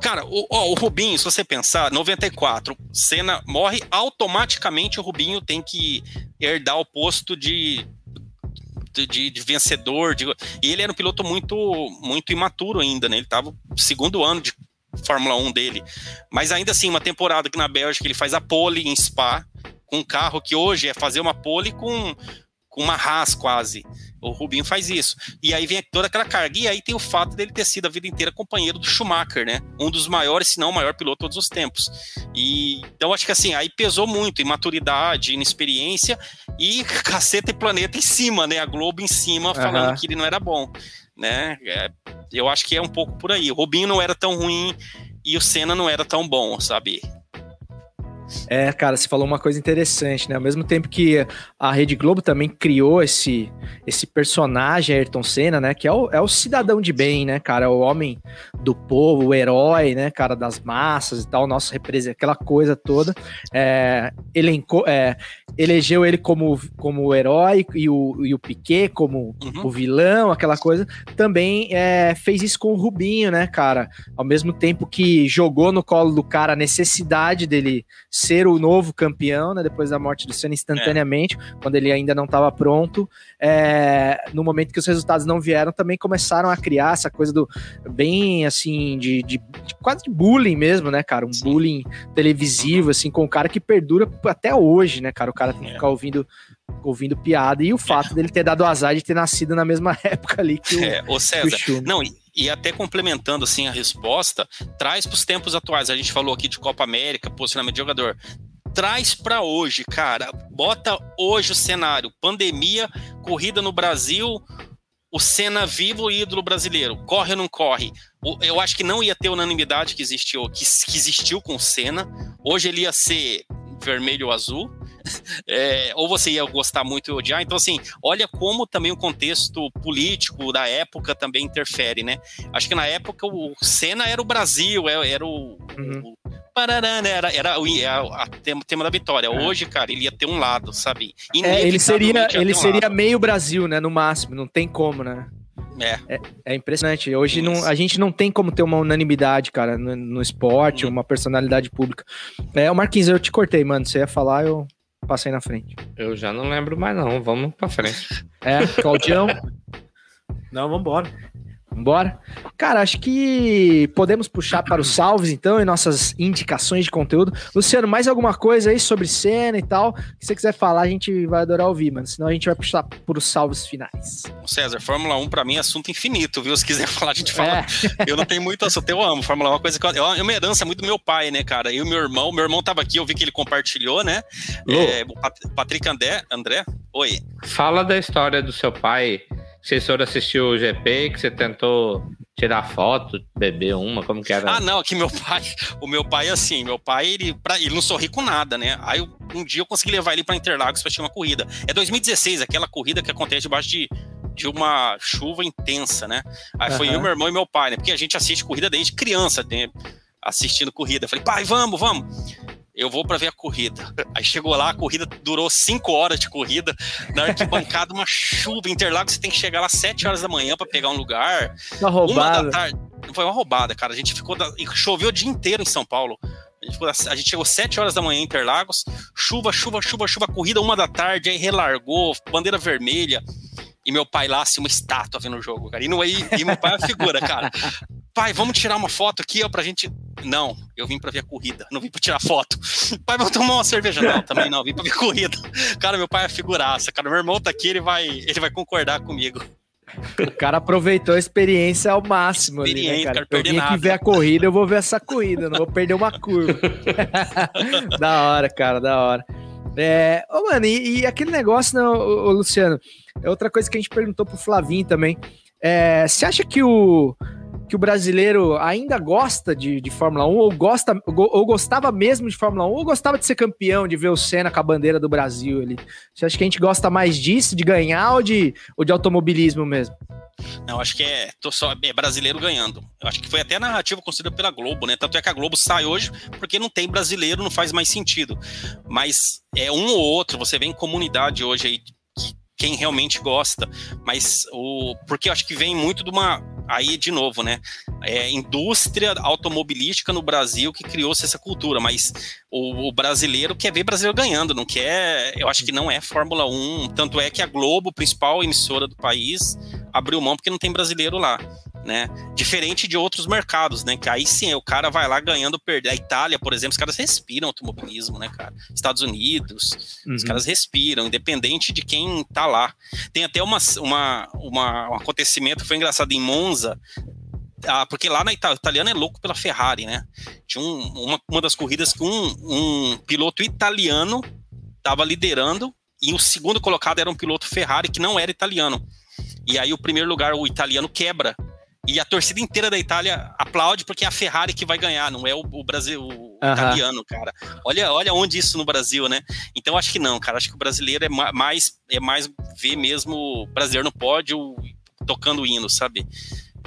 Cara, o, ó, o Rubinho, se você pensar, 94, Senna morre, automaticamente o Rubinho tem que herdar o posto de, de, de- vencedor. de- e ele era um piloto muito, muito imaturo ainda, né? Ele tava segundo ano de Fórmula 1 dele. Mas ainda assim, uma temporada aqui na Bélgica, ele faz a pole em Spa, com um carro que hoje é fazer uma pole com com uma Haas quase. O Rubinho faz isso. E aí vem toda aquela carga. E aí tem o fato dele ter sido a vida inteira companheiro do Schumacher, né? Um dos maiores, se não o maior piloto de todos os tempos. E então acho que assim, aí pesou muito em maturidade, inexperiência e caceta e planeta em cima, né? A Globo em cima falando Aham. que ele não era bom, né? É, eu acho que é um pouco por aí. O Rubinho não era tão ruim e o Senna não era tão bom, sabe? É, cara, você falou uma coisa interessante, né? Ao mesmo tempo que a Rede Globo também criou esse, esse personagem, Ayrton Senna, né? Que é o, é o cidadão de bem, né, cara? O homem do povo, o herói, né, cara, das massas e tal, nosso representa aquela coisa toda. É, elencou, é, elegeu ele como, como o herói e o, e o Piquet como o vilão, aquela coisa. Também é, fez isso com o Rubinho, né, cara? Ao mesmo tempo que jogou no colo do cara a necessidade dele ser o novo campeão, né? Depois da morte do Senna instantaneamente, quando ele ainda não estava pronto. É, no momento que os resultados não vieram, também começaram a criar essa coisa do bem assim, de, de- de quase de bullying mesmo, né, cara? Um bullying televisivo, assim, com o cara que perdura até hoje, né, cara? O cara tem que ficar ouvindo, ouvindo piada. E o fato dele ter dado azar de ter nascido na mesma época ali que o, É, ô o César, Schumacher. não, e, e até complementando assim a resposta, traz para os tempos atuais. A gente falou aqui de Copa América, posicionamento de jogador. Traz para hoje, cara. Bota hoje o cenário: pandemia, corrida no Brasil, o Senna vivo e ídolo brasileiro. Corre ou não corre? Eu acho que não ia ter unanimidade que existiu, que, que existiu com o Senna. Hoje ele ia ser vermelho ou azul. É, ou você ia gostar muito e odiar. Então, assim, olha como também o contexto político da época também interfere, né? Acho que na época o Senna era o Brasil, era, era o. o parará, né? Era, era o a, a tema, tema da vitória. Hoje, cara, ele ia ter um lado, sabe? É, ele seria, ele um seria lado. meio Brasil, né? No máximo, não tem como, né? É. É, é impressionante. Hoje não, a gente não tem como ter uma unanimidade, cara, no, no esporte, Uhum. uma personalidade pública. É, o Marquinhos, eu te cortei, mano. Você ia falar, eu passei na frente. Eu já não lembro mais, não. Vamos pra frente. É, Claudião. Não, vambora. Vambora? Cara, acho que podemos puxar para os salves, então, e nossas indicações de conteúdo. Luciano, mais alguma coisa aí sobre cena e tal? Que você quiser falar, a gente vai adorar ouvir, mano. Senão a gente vai puxar para os salves finais. César, Fórmula 1 pra mim é assunto infinito, viu? Se quiser falar, a gente fala. É. Eu não tenho muito assunto, eu amo. Fórmula 1 é uma coisa que eu, é uma herança muito do meu pai, né, cara? E meu irmão, meu irmão tava aqui, eu vi que ele compartilhou, né? É, o Pat- Patrick André, André, oi. Fala da história do seu pai. Vocês foram assistir o GP, que você tentou tirar foto, beber uma, como que era? Ah, não, que meu pai, o meu pai assim, meu pai, ele, pra, ele não sorri com nada, né? Aí um dia eu consegui levar ele pra Interlagos pra assistir uma corrida. É 2016, aquela corrida que acontece debaixo de, de uma chuva intensa, né? Aí foi Aham. eu, meu irmão e meu pai, né? Porque a gente assiste corrida desde criança, né? Assistindo corrida. Falei, pai, vamos, vamos. Eu vou pra ver a corrida. Aí chegou lá, a corrida durou cinco horas de corrida. Na arquibancada, uma chuva. Interlagos, você tem que chegar lá às 7 horas da manhã pra pegar um lugar. Uma roubada. da tarde. Foi uma roubada, cara. A gente ficou. Da... Choveu o dia inteiro em São Paulo. A gente, ficou a gente chegou 7 horas da manhã em Interlagos. Chuva, chuva, chuva, chuva. Corrida uma da tarde. Aí relargou, bandeira vermelha. E meu pai lá, assim, uma estátua vendo o jogo, cara. E, não, e, e meu pai é a figura, cara. Pai, vamos tirar uma foto aqui, ó, pra gente. Não, eu vim pra ver a corrida, não vim pra tirar foto. Pai, vamos tomar uma cerveja. Não, também não, vim pra ver corrida. Cara, meu pai é figuraça, cara. Meu irmão tá aqui, ele vai, ele vai concordar comigo. O cara aproveitou a experiência ao máximo ali, né, cara? cara, Eu vim aqui ver a corrida, eu vou ver essa corrida, não vou perder uma curva. da hora, cara, da hora. É, ô, mano, e, e aquele negócio, né, ô, ô, Luciano? É outra coisa que a gente perguntou pro Flavinho também. É, Você acha que o, que o brasileiro ainda gosta de, de Fórmula 1, ou, gosta, ou, gostava mesmo de Fórmula 1, ou gostava de ser campeão, de ver o Senna com a bandeira do Brasil ali? Você acha que a gente gosta mais disso, de ganhar, ou de, ou de automobilismo mesmo? Não, acho que é, tô só, é brasileiro ganhando. Eu acho que foi até a narrativa construída pela Globo, né? Tanto é que a Globo sai hoje porque não tem brasileiro, não faz mais sentido. Mas é um ou outro, você vê em comunidade hoje aí que quem realmente gosta, mas o porque eu acho que vem muito de uma aí de novo, né? É indústria automobilística no Brasil que criou-se essa cultura, mas o, o brasileiro quer ver brasileiro ganhando, não quer. Eu acho que não é Fórmula 1, tanto é que a Globo, principal emissora do país, abriu mão porque não tem brasileiro lá. né? Diferente de outros mercados, né? Que aí sim, o cara vai lá ganhando, perder. A Itália, por exemplo, os caras respiram automobilismo, né, cara? Estados Unidos, uhum. os caras respiram, independente de quem tá lá. Tem até uma, uma, uma um acontecimento que foi engraçado em Monza, ah, porque lá na Itália, o italiano é louco pela Ferrari, né? Tinha um, uma, uma das corridas que um, um piloto italiano estava liderando e o segundo colocado era um piloto Ferrari que não era italiano. E aí o primeiro lugar, o italiano quebra. E a torcida inteira da Itália aplaude porque é a Ferrari que vai ganhar, não é o, o Brasil, o uhum. italiano, cara. Olha, olha onde isso no Brasil, né? Então acho que não, cara. Acho que o brasileiro é mais é mais ver mesmo brasileiro no pódio tocando hino, sabe?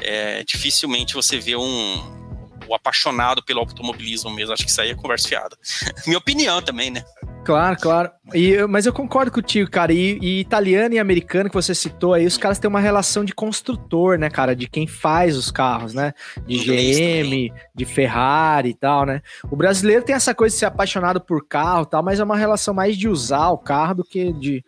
É, dificilmente você vê um o apaixonado pelo automobilismo mesmo. Acho que isso aí é conversa fiada. Minha opinião também, né? Claro, claro. E, mas eu concordo contigo, cara. E, e, italiano e americano que você citou aí, os caras têm uma relação de construtor, né, cara? De quem faz os carros, né? De GM, de Ferrari e tal, né? O brasileiro tem essa coisa de ser apaixonado por carro e tal, mas é uma relação mais de usar o carro do que de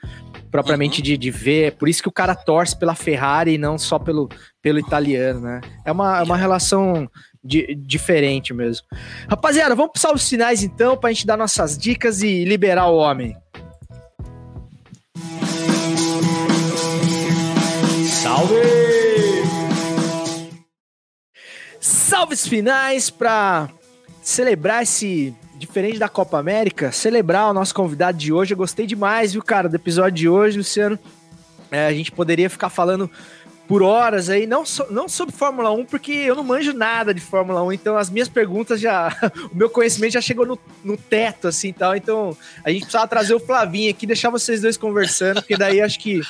propriamente uhum. de, de ver. Por isso que o cara torce pela Ferrari e não só pelo, pelo italiano, né? É uma, é uma relação de, diferente mesmo. Rapaziada, vamos para os sinais então, para a gente dar nossas dicas e liberar o homem. Salve! Salves finais para celebrar esse diferente da Copa América, celebrar o nosso convidado de hoje. Eu gostei demais, viu, cara, do episódio de hoje, Luciano. É, a gente poderia ficar falando por horas aí, não, so, não sobre Fórmula 1, porque eu não manjo nada de Fórmula 1, então as minhas perguntas já. o meu conhecimento já chegou no, no teto, assim tal. Então a gente precisava trazer o Flavinho aqui, deixar vocês dois conversando, porque daí acho que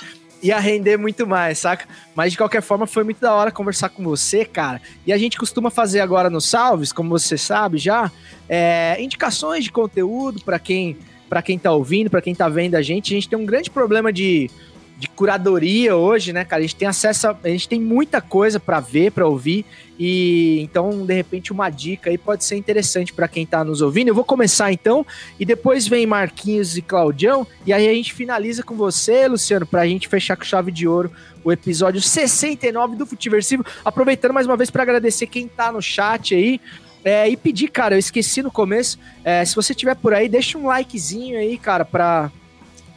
ia render muito mais, saca? Mas de qualquer forma, foi muito da hora conversar com você, cara. E a gente costuma fazer agora no Salves, como você sabe já, é, indicações de conteúdo para quem para quem tá ouvindo, para quem tá vendo a gente. A gente tem um grande problema de de curadoria hoje, né, cara? A gente tem acesso, a, a gente tem muita coisa para ver, para ouvir, e então, de repente, uma dica aí pode ser interessante para quem tá nos ouvindo. Eu vou começar então, e depois vem Marquinhos e Claudião, e aí a gente finaliza com você, Luciano, pra gente fechar com chave de ouro o episódio 69 do Futiversivo. Aproveitando mais uma vez para agradecer quem tá no chat aí. É, e pedir, cara, eu esqueci no começo. É, se você tiver por aí, deixa um likezinho aí, cara, pra,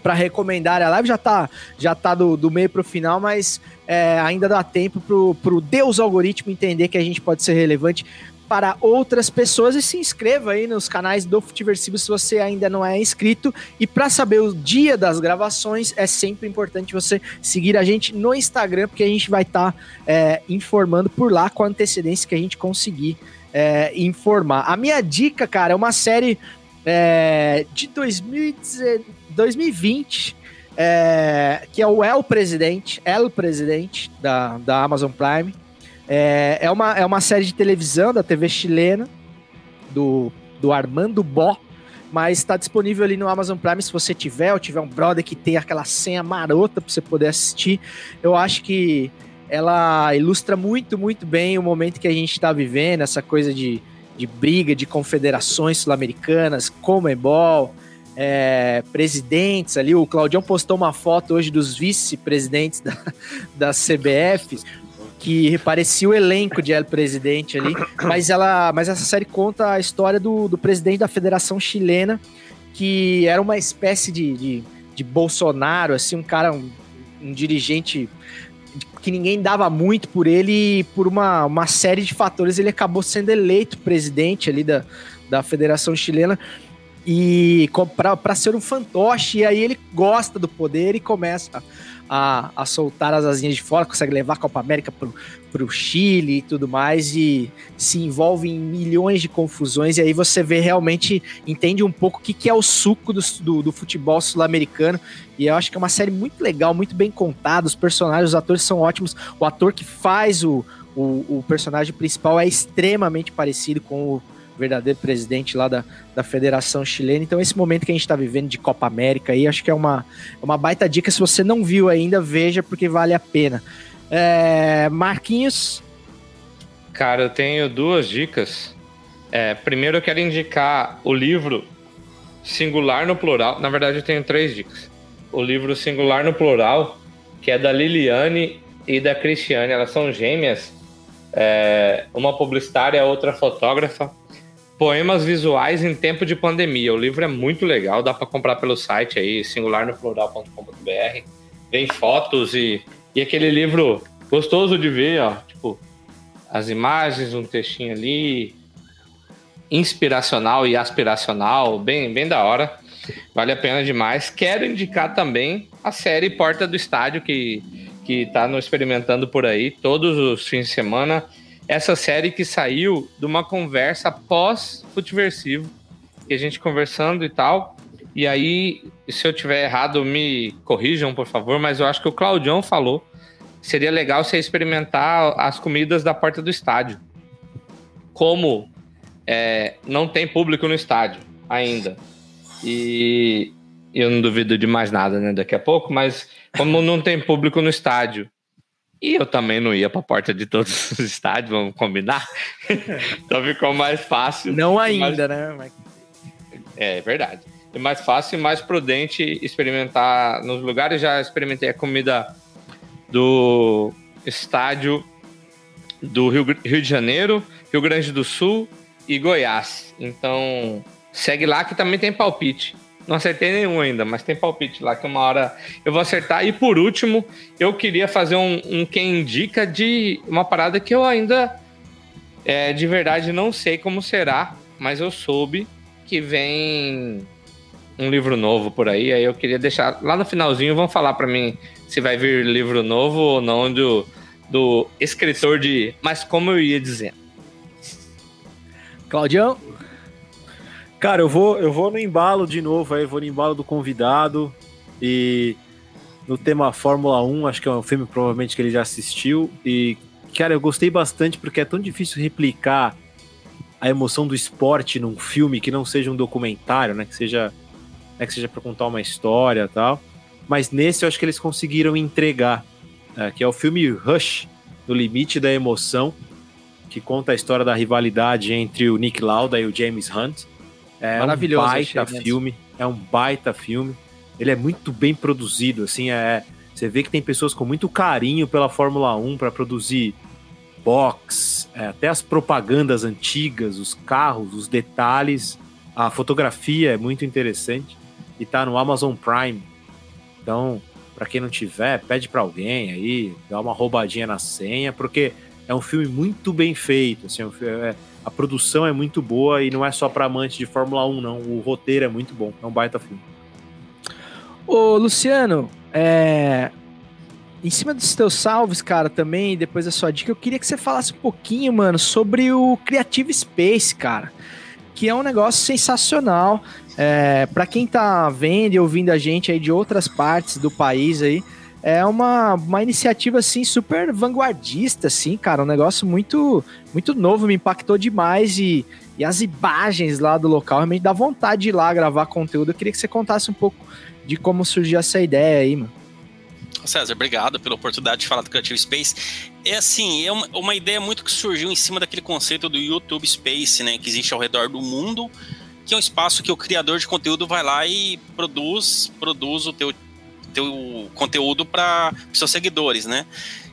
para recomendar. A live já tá, já tá do, do meio pro final, mas é, ainda dá tempo pro, pro Deus algoritmo entender que a gente pode ser relevante para outras pessoas e se inscreva aí nos canais do Futiversivo se você ainda não é inscrito. E para saber o dia das gravações, é sempre importante você seguir a gente no Instagram, porque a gente vai estar tá, é, informando por lá com a antecedência que a gente conseguir é, informar. A minha dica, cara, é uma série é, de 2019. 2020, é, que é o El Presidente, El Presidente da, da Amazon Prime. É, é, uma, é uma série de televisão da TV chilena, do, do Armando Bó, mas está disponível ali no Amazon Prime se você tiver, ou tiver um brother que tem aquela senha marota para você poder assistir. Eu acho que ela ilustra muito, muito bem o momento que a gente está vivendo, essa coisa de, de briga de confederações sul-americanas, Comebol, é, presidentes ali. O Claudião postou uma foto hoje dos vice-presidentes da, da CBF, que parecia o elenco de El Presidente ali. Mas, ela, mas essa série conta a história do, do presidente da Federação Chilena, que era uma espécie de, de, de Bolsonaro, assim, um cara, um, um dirigente que ninguém dava muito por ele e por uma, uma série de fatores ele acabou sendo eleito presidente ali da, da Federação Chilena e para ser um fantoche, e aí ele gosta do poder e começa a, a soltar as asinhas de fora, consegue levar a Copa América pro, pro Chile e tudo mais, e se envolve em milhões de confusões, e aí você vê realmente, entende um pouco o que, que é o suco do, do, do futebol sul-americano, e eu acho que é uma série muito legal, muito bem contada, os personagens, os atores são ótimos, o ator que faz o, o, o personagem principal é extremamente parecido com o verdadeiro presidente lá da, da Federação Chilena. Então, esse momento que a gente está vivendo de Copa América aí, acho que é uma, uma baita dica. Se você não viu ainda, veja, porque vale a pena. É, Marquinhos. Cara, eu tenho duas dicas. É, primeiro, eu quero indicar o livro Singular no Plural. Na verdade, eu tenho três dicas. O livro Singular no Plural, que é da Liliane e da Cristiane. Elas são gêmeas é, uma publicitária, outra fotógrafa. Poemas visuais em tempo de pandemia. O livro é muito legal, dá para comprar pelo site aí, singularnoplural.com.br. Vem fotos e, e aquele livro gostoso de ver, ó, tipo, as imagens, um textinho ali, inspiracional e aspiracional, bem, bem da hora. Vale a pena demais. Quero indicar também a série Porta do Estádio, que, que tá no experimentando por aí todos os fins de semana. Essa série que saiu de uma conversa pós-futiversivo, que a gente conversando e tal. E aí, se eu tiver errado, me corrijam, por favor, mas eu acho que o Claudião falou. Seria legal você experimentar as comidas da porta do estádio. Como é, não tem público no estádio ainda. E eu não duvido de mais nada, né, daqui a pouco, mas como não tem público no estádio, e eu também não ia para a porta de todos os estádios, vamos combinar? então ficou mais fácil. Não ainda, mais... né? É, é verdade. É mais fácil e mais prudente experimentar nos lugares. Já experimentei a comida do estádio do Rio, Rio de Janeiro, Rio Grande do Sul e Goiás. Então, segue lá que também tem palpite. Não acertei nenhum ainda, mas tem palpite lá que uma hora eu vou acertar. E por último, eu queria fazer um, um quem indica de uma parada que eu ainda é, de verdade não sei como será, mas eu soube que vem um livro novo por aí. Aí eu queria deixar lá no finalzinho, vão falar para mim se vai vir livro novo ou não do, do escritor de Mas Como Eu Ia Dizendo. Claudião? Cara, eu vou, eu vou no embalo de novo aí, vou no embalo do convidado e no tema Fórmula 1, acho que é um filme provavelmente que ele já assistiu e cara, eu gostei bastante porque é tão difícil replicar a emoção do esporte num filme que não seja um documentário, né, que seja né, que seja para contar uma história, tal. Mas nesse eu acho que eles conseguiram entregar, é, que é o filme Rush, no limite da emoção, que conta a história da rivalidade entre o Nick Lauda e o James Hunt. É Maravilhoso, um baita filme, é um baita filme. Ele é muito bem produzido, assim, é, você vê que tem pessoas com muito carinho pela Fórmula 1 para produzir box, é, até as propagandas antigas, os carros, os detalhes, a fotografia é muito interessante e tá no Amazon Prime. Então, para quem não tiver, pede para alguém aí, dá uma roubadinha na senha, porque é um filme muito bem feito, assim, é, a produção é muito boa e não é só para amante de Fórmula 1, não. O roteiro é muito bom, é um baita filme. Ô, Luciano, é... em cima dos teus salves, cara, também, depois da sua dica, eu queria que você falasse um pouquinho, mano, sobre o Creative Space, cara, que é um negócio sensacional. É, para quem tá vendo e ouvindo a gente aí de outras partes do país aí, é uma, uma iniciativa assim super vanguardista assim, cara, um negócio muito muito novo, me impactou demais e, e as imagens lá do local realmente dá vontade de ir lá gravar conteúdo. Eu queria que você contasse um pouco de como surgiu essa ideia aí, mano. César, obrigado pela oportunidade de falar do Creative Space. É assim, é uma, uma ideia muito que surgiu em cima daquele conceito do YouTube Space, né, que existe ao redor do mundo, que é um espaço que o criador de conteúdo vai lá e produz, produz o teu, teu conteúdo para seus seguidores, né?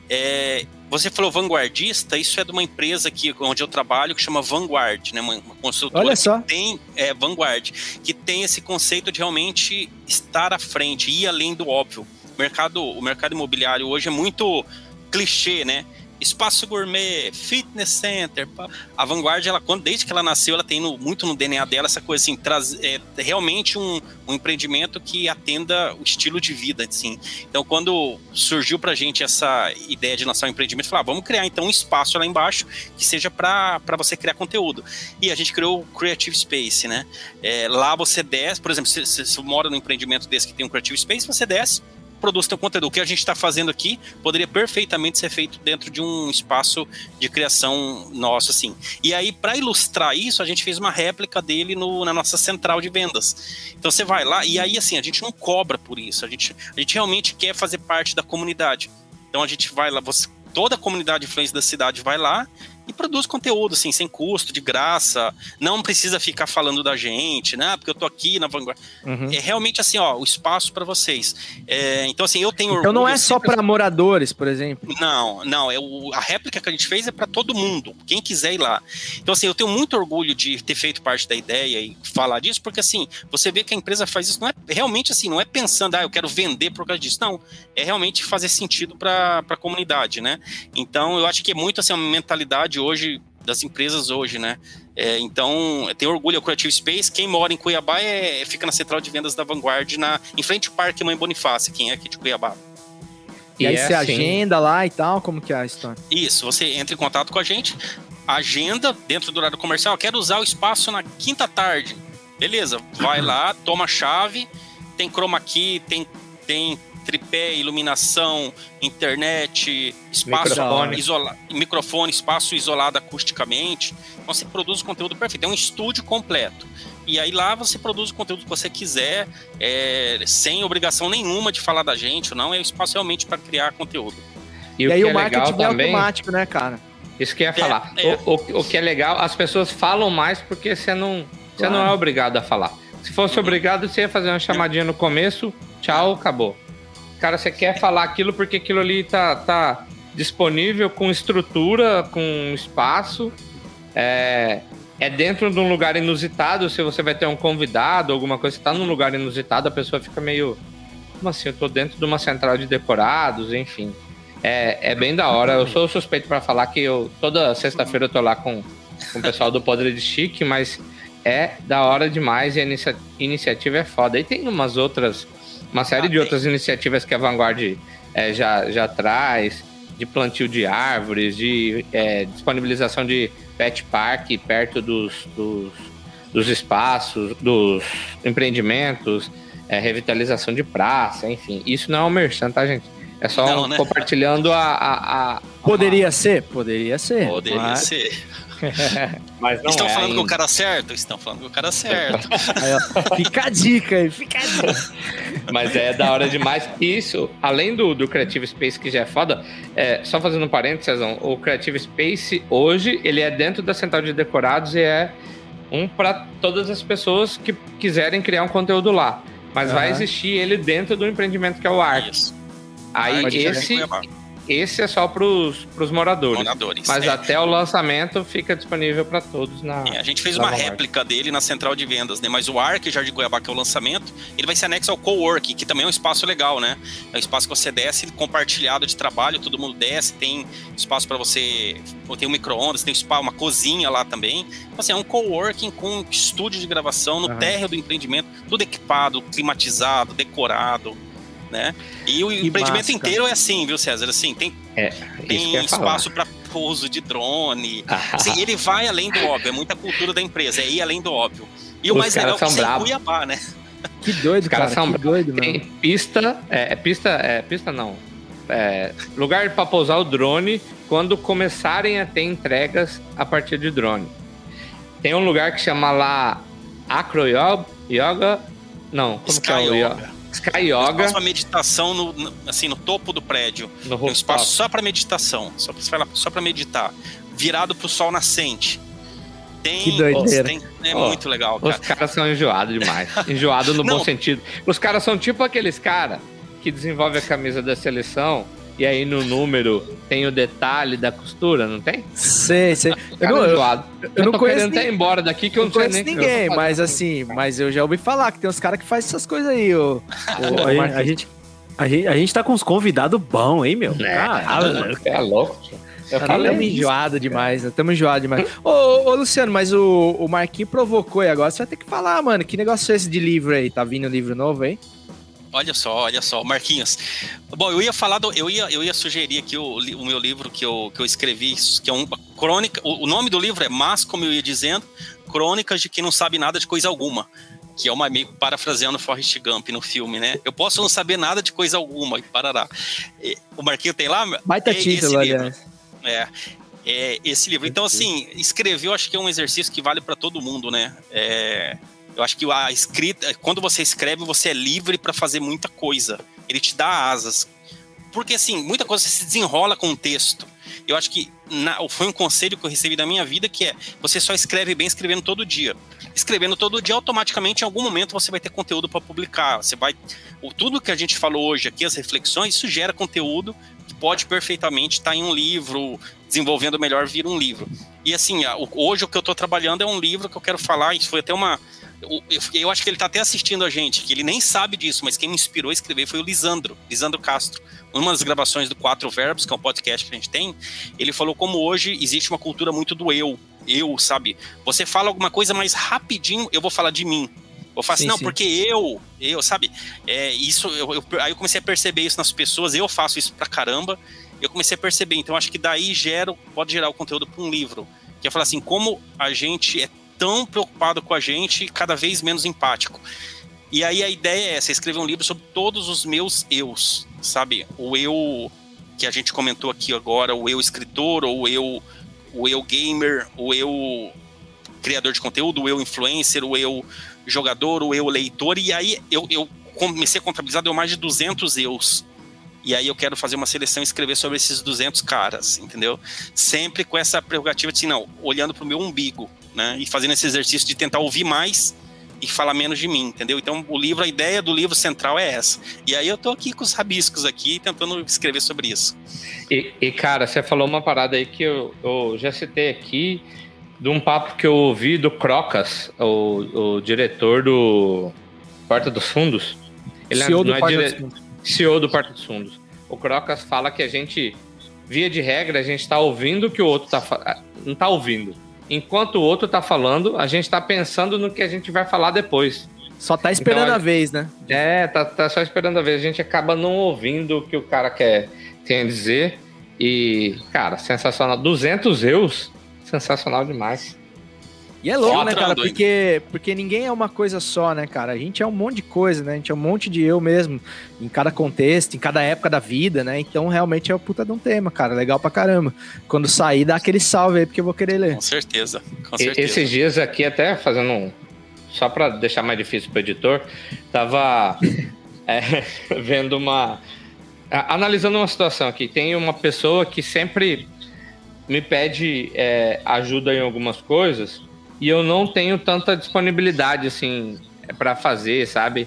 É, você falou vanguardista, isso é de uma empresa aqui onde eu trabalho que chama Vanguard, né? Uma, uma consultora Olha só. que tem é, Vanguard, que tem esse conceito de realmente estar à frente, ir além do óbvio. O mercado, o mercado imobiliário hoje é muito clichê, né? Espaço gourmet, fitness center. A Vanguard, ela, quando, desde que ela nasceu, ela tem no, muito no DNA dela essa coisa assim, traz, é, realmente um, um empreendimento que atenda o estilo de vida, assim. Então, quando surgiu pra gente essa ideia de lançar um empreendimento, falar, ah, vamos criar então um espaço lá embaixo que seja para você criar conteúdo. E a gente criou o Creative Space, né? É, lá você desce, por exemplo, se você mora num empreendimento desse que tem um Creative Space, você desce, produz teu conteúdo. O que a gente está fazendo aqui poderia perfeitamente ser feito dentro de um espaço de criação nosso, assim. E aí, para ilustrar isso, a gente fez uma réplica dele no, na nossa central de vendas. Então você vai lá e aí, assim, a gente não cobra por isso. A gente, a gente realmente quer fazer parte da comunidade. Então a gente vai lá, você, toda a comunidade influência da cidade vai lá e produz conteúdo, assim, sem custo, de graça. Não precisa ficar falando da gente, né? Porque eu tô aqui na vanguarda. Uhum. É realmente assim, ó, o espaço para vocês. É, então, assim, eu tenho Então não é só para moradores, por exemplo. não, não, é o, a réplica que a gente fez é para todo mundo, quem quiser ir lá. Então, assim, eu tenho muito orgulho de ter feito parte da ideia e falar disso, porque assim, você vê que a empresa faz isso, não é realmente assim, não é pensando, ah, eu quero vender por causa disso. Não, é realmente fazer sentido para a comunidade, né? Então, eu acho que é muito assim, uma mentalidade hoje das empresas hoje, né? É, então, eu tenho orgulho, é o Creative Space. Quem mora em Cuiabá é, fica na central de vendas da Vanguard, na, em frente ao Parque Mãe Bonifácio, quem é aqui de Cuiabá. E, E aí é você assim. agenda lá e tal, como que é a história? Isso, você entra em contato com a gente, agenda dentro do horário comercial, eu quero usar o espaço na quinta tarde. Beleza, vai lá, toma a chave, tem chroma key, tem, tem tripé, iluminação, internet, espaço Microfone. isola, microfone, espaço isolado acusticamente. Então você produz o conteúdo perfeito, é um estúdio completo. E aí lá você produz o conteúdo que você quiser, é, sem obrigação nenhuma de falar da gente, não. É o espaço realmente para criar conteúdo. E, E, o aí o é legal marketing é também, automático, né, cara? isso que eu ia falar. é. O, o, o que é legal, as pessoas falam mais porque você não, você Claro. não é obrigado a falar. Se fosse obrigado, você ia fazer uma chamadinha no começo, tchau, acabou. Cara, você quer falar aquilo porque aquilo ali tá, tá disponível com estrutura, com espaço. É, é dentro de um lugar inusitado. Se você vai ter um convidado, alguma coisa, você tá num lugar inusitado, a pessoa fica meio. Como assim? Eu tô dentro de uma central de decorados, enfim. É, é bem da hora. Eu sou suspeito para falar que eu toda sexta-feira eu tô lá com, com o pessoal do Podre de Chique, mas é da hora demais e a inicia- iniciativa é foda. E tem umas outras, uma série Ah, de outras iniciativas que a Vanguard é, já, já traz, de plantio de árvores, de é, disponibilização de pet park perto dos, dos, dos espaços, dos empreendimentos, é, revitalização de praça, enfim. Isso não é um merchan, tá, gente? É só Não, um- né? compartilhando a, a, a- Poderia ser? Poderia ser. Poderia mas- ser. Mas não Estão é falando com o ainda. cara certo? Estão falando com o cara certo. Aí, ó, fica a dica aí, fica a dica. Mas é da hora demais. Isso, além do, do Creative Space, que já é foda, é, só fazendo um parênteses, o Creative Space, hoje, ele é dentro da central de decorados e é um para todas as pessoas que quiserem criar um conteúdo lá. Mas vai Aham. existir ele dentro do empreendimento que é o Arc. Isso. Aí Pode esse, esse é só pros, pros moradores. Moradores. Mas é. até o lançamento fica disponível para todos na. É, a gente fez uma réplica dele na central de vendas, né? Mas o Arc Jardim Goiabá, que é o lançamento, ele vai ser anexo ao Cowork, que também é um espaço legal, né? É um espaço que você desce compartilhado de trabalho, todo mundo desce, tem espaço para você. Tem um micro-ondas, tem spa, uma cozinha lá também. Então, assim, é um coworking com estúdio de gravação no Aham. térreo do empreendimento, tudo equipado, climatizado, decorado. Né? E o empreendimento inteiro é assim, viu, César? Assim, tem É, tem espaço para pouso de drone. Assim, ele vai além do óbvio, é muita cultura da empresa, é ir além do óbvio. E o Os mais caras legal é que é em. Cuiabá, né? Que doido, Os caras cara. são que doido, Tem mano. pista, é, é pista, é pista não. É, lugar para pousar o drone quando começarem a ter entregas a partir de drone. Tem um lugar que chama lá Acro Yoga, yoga não, como que é o Sky yoga? Sky Yoga Espaço para meditação no, no- assim, no topo do prédio. no Tem um espaço só para meditação, só para só para meditar, virado pro sol nascente. Tem, Que doideira. tem- é Ó, muito legal, Os cara. caras são enjoados demais. Enjoado no bom sentido. Os caras são tipo aqueles caras que desenvolvem a camisa da seleção e aí no número tem o detalhe da costura, não tem? Sei, sei. Eu Cara não, eu, eu não tô conheço até embora daqui que eu não não, sei conheço nem o que eu ninguém, mas assim, mas eu já ouvi falar que tem uns caras que fazem essas coisas aí, ô. Pô, a, gente, a, gente, a, gente, a gente tá com uns convidados bons, hein, meu? É, Caralho. é louco. tio. Eu Tá falei Estamos enjoados demais, né? Estamos enjoados demais. ô, ô, ô, Luciano, mas o, o Marquinho provocou e agora você vai ter que falar, mano. Que negócio é esse de livro aí? Tá vindo livro novo aí? Olha só, olha só, Marquinhos. Bom, eu ia falar do, eu ia, eu ia sugerir aqui o, o meu livro que eu, que eu escrevi, que é um crônica. O, o nome do livro é Mas, como eu ia dizendo, Crônicas de quem não sabe nada de coisa alguma. Que é uma meio parafraseando Forrest Gump no filme, né? Eu posso não saber nada de coisa alguma, e parará. O Marquinho tem lá? Baita É esse título, livro. aliás. É, é esse livro. Então, assim, escrever eu acho que é um exercício que vale para todo mundo, né? É, eu acho que a escrita, quando você escreve, você é livre para fazer muita coisa. Ele te dá asas. Porque, assim, muita coisa se desenrola com o texto. Eu acho que na, foi um conselho que eu recebi da minha vida que é você só escreve bem escrevendo todo dia. Escrevendo todo dia, automaticamente, em algum momento, você vai ter conteúdo para publicar. Você vai. O, tudo que a gente falou hoje aqui, as reflexões, isso gera conteúdo que pode perfeitamente estar tá em um livro, desenvolvendo melhor, vir um livro. E assim, hoje o que eu estou trabalhando é um livro que eu quero falar, isso foi até uma eu, eu, acho que ele tá até assistindo a gente, que ele nem sabe disso, mas quem me inspirou a escrever foi o Lisandro, Lisandro Castro. Uma das gravações do Quatro Verbos, que é um podcast que a gente tem, ele falou como hoje existe uma cultura muito do eu. Eu, sabe? Você fala alguma coisa mais rapidinho, eu vou falar de mim. Eu faço assim, não, sim. porque eu, eu, sabe? É, isso, eu, eu, aí eu comecei a perceber isso nas pessoas, eu faço isso pra caramba. Eu comecei a perceber, então acho que daí gera, pode gerar o conteúdo para um livro. Que é falar assim, como a gente é tão preocupado com a gente e cada vez menos empático. E aí a ideia é essa, escrever um livro sobre todos os meus eus, sabe? O eu que a gente comentou aqui agora, o eu escritor, ou o eu, o eu gamer, o eu criador de conteúdo, o eu influencer, o eu jogador, o eu leitor, e aí eu, eu comecei a contabilizar, deu mais de 200 eus e aí eu quero fazer uma seleção e escrever sobre esses 200 caras, entendeu? Sempre com essa prerrogativa de, assim, não, olhando para o meu umbigo, né? E fazendo esse exercício de tentar ouvir mais e falar menos de mim, entendeu? Então, o livro, a ideia do livro central é essa. E aí eu tô aqui com os rabiscos aqui, tentando escrever sobre isso. E, e cara, você falou uma parada aí que eu, eu, já citei aqui, de um papo que eu ouvi do Crocas, o, o diretor do Porta dos Fundos. Ele CEO não, do é dire... CEO do Porta dos Fundos. O Crocas fala que a gente, via de regra, a gente está ouvindo o que o outro está falando. Não está ouvindo. Enquanto o outro está falando, a gente está pensando no que a gente vai falar depois. Só tá esperando então, a, a vez, né? É, tá, tá só esperando a vez. A gente acaba não ouvindo o que o cara quer tem a dizer. E, cara, sensacional. 200 eus, sensacional demais. E é louco, né, cara? Porque, porque ninguém é uma coisa só, né, cara? A gente é um monte de coisa, né? A gente é um monte de eu mesmo, em cada contexto, em cada época da vida, né? Então, realmente é o puta de um tema, cara. Legal pra caramba. Quando sair, dá aquele salve aí, porque eu vou querer ler. Com certeza, com certeza. Esses dias aqui, até fazendo um. Só pra deixar mais difícil pro editor, tava é, vendo uma. Analisando uma situação aqui. Tem uma pessoa que sempre me pede é, ajuda em algumas coisas e eu não tenho tanta disponibilidade assim para fazer, sabe?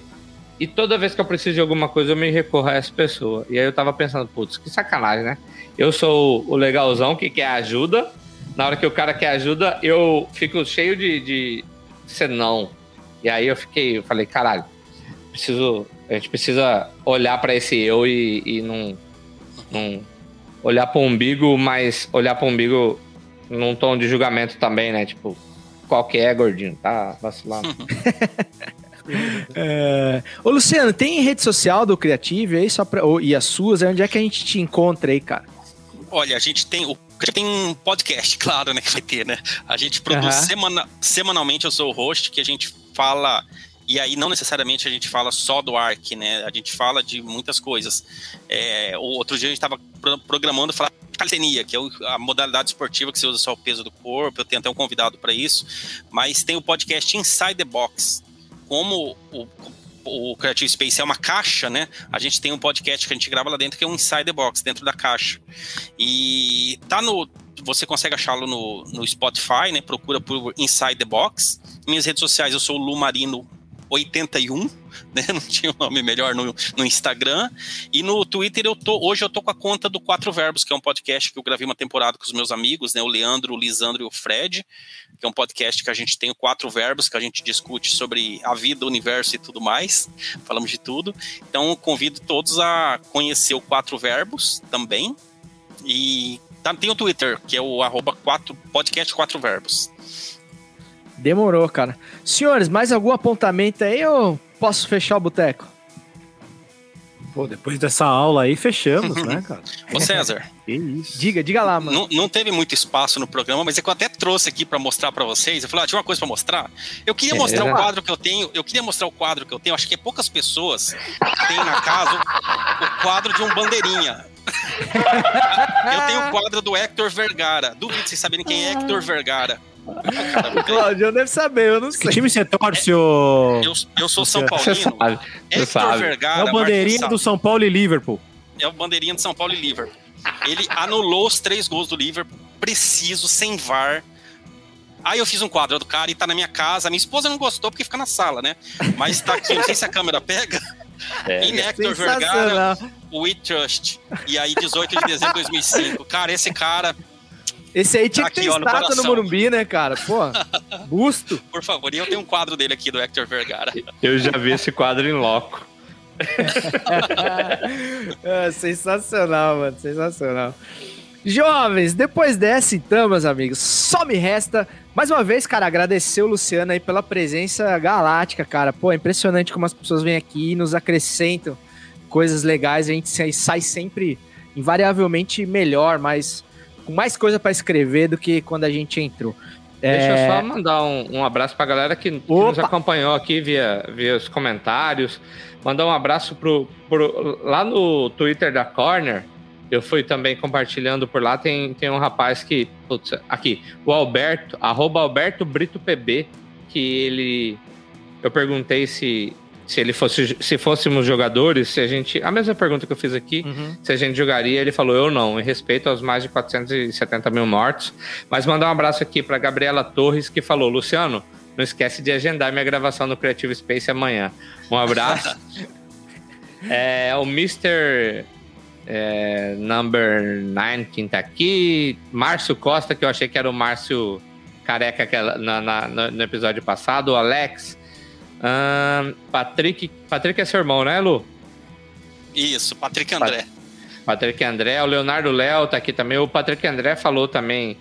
E toda vez que eu preciso de alguma coisa, eu me recorro a essa pessoa. E aí eu tava pensando, putz, que sacanagem, né? Eu sou o legalzão que quer ajuda. Na hora que o cara quer ajuda, eu fico cheio de, de senão. E aí eu fiquei, eu falei, caralho, preciso. A gente precisa olhar para esse eu e, e não, não olhar para umbigo, mas olhar para umbigo num tom de julgamento também, né? Tipo, qual que é, gordinho? Tá vacilando. é... Ô, Luciano, tem rede social do Criative aí só pra... e as suas? Onde é que a gente te encontra aí, cara? Olha, a gente tem o tem um podcast, claro, né, que vai ter, né? A gente produz uhum. semana, semanalmente, eu sou o host, que a gente fala e aí não necessariamente a gente fala só do ARC, né? A gente fala de muitas coisas. É, outro dia a gente estava programando falar calistenia, que é a modalidade esportiva que você usa só o peso do corpo. Eu tenho até um convidado para isso. Mas tem o podcast Inside the Box. Como o, o Creative Space é uma caixa, né? A gente tem um podcast que a gente grava lá dentro que é um Inside the Box, dentro da caixa. E tá no. Você consegue achá-lo no, no Spotify, né? Procura por Inside the Box. Minhas redes sociais, eu sou o Lu Marino 81, né? Não tinha um nome melhor no, no Instagram. E no Twitter eu tô. Hoje eu tô com a conta do Quatro Verbos, que é um podcast que eu gravei uma temporada com os meus amigos, né? O Leandro, o Lisandro e o Fred, que é um podcast que a gente tem quatro verbos, que a gente discute sobre a vida, o universo e tudo mais. Falamos de tudo. Então convido todos a conhecer o Quatro Verbos também. E tá, tem o Twitter, que é o arroba podcast Quatro Verbos. Demorou, cara. Senhores, mais algum apontamento aí ou posso fechar o boteco? Pô, depois dessa aula aí, fechamos, né, cara? Ô, César. que isso. Diga, diga lá, mano. Não, não teve muito espaço no programa, mas é que eu até trouxe aqui para mostrar para vocês. Eu falei, ah, tinha uma coisa para mostrar. Eu queria é, mostrar o quadro que eu tenho. Eu queria mostrar o quadro que eu tenho. Acho que é poucas pessoas têm na casa o, o quadro de um bandeirinha. eu tenho o quadro do Hector Vergara. Duvido vocês saberem quem é Hector Vergara. O Claudio deve saber, eu não sei. Que time você torce, o... eu, eu sou São Paulino. Você sabe. Você sabe. Vergara, é o bandeirinha do São Paulo e Liverpool. É o bandeirinha do São Paulo e Liverpool. Ele anulou os três gols do Liverpool, preciso, sem VAR. Aí eu fiz um quadro do cara e tá na minha casa. Minha esposa não gostou porque fica na sala, né? Mas tá aqui, não sei se a câmera pega. É. Em Hector Vergara, We Trust. E aí, 18 de dezembro de 2005. Cara, esse cara. Esse aí tinha Tá que ter aqui, ó, no estátua no. Morumbi, né, cara? Pô, busto. Por favor, e eu tenho um quadro dele aqui do Hector Vergara. Eu já vi esse quadro em loco. É, sensacional, mano, sensacional. Jovens, depois dessa, então, meus amigos, só me resta, mais uma vez, cara, agradecer o Luciano aí pela presença galáctica, cara. Pô, é impressionante como as pessoas vêm aqui e nos acrescentam coisas legais, a gente sai- sai sempre, invariavelmente, melhor, mas com mais coisa pra escrever do que quando a gente entrou. Deixa É, eu só mandar um, um abraço pra galera que, que nos acompanhou aqui via, via os comentários. Mandar um abraço pro, pro- lá no Twitter da Corner. Eu fui também compartilhando por lá. Tem, tem um rapaz que. Putz, aqui, o Alberto, arroba Alberto Brito PB, que ele. Eu perguntei se, se ele fosse se fôssemos jogadores, se a gente. A mesma pergunta que eu fiz aqui, se a gente jogaria, ele falou, eu não, em respeito aos mais de 470 mil mortos. Mas mandar um abraço aqui para Gabriela Torres, que falou, Luciano, não esquece de agendar minha gravação no Creative Space amanhã. Um abraço. é, o Mr. é, number 19 tá aqui. Márcio Costa, que eu achei que era o Márcio Careca aquela- na- na- no, no episódio passado. O Alex. Patrick. Patrick é seu irmão, né, Lu? Isso, Patrick André. Patrick André, o Leonardo Léo tá aqui também. O Patrick André falou também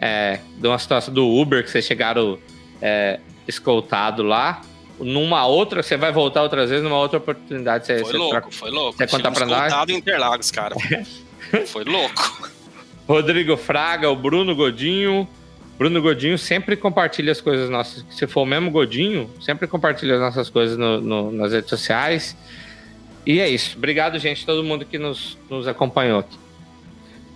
é, de uma situação do Uber que vocês chegaram é, escoltado lá. Numa outra, você vai voltar outras vezes, numa outra oportunidade. Você, Foi você louco, foi louco. Você contar pra Tínhamos nós? voltado em Interlagos, cara. Foi louco. Rodrigo Fraga, o Bruno Godinho. Bruno Godinho sempre compartilha as coisas nossas. Se for o mesmo Godinho, sempre compartilha as nossas coisas no- no- nas redes sociais. E é isso. Obrigado, gente, todo mundo que nos, nos acompanhou aqui.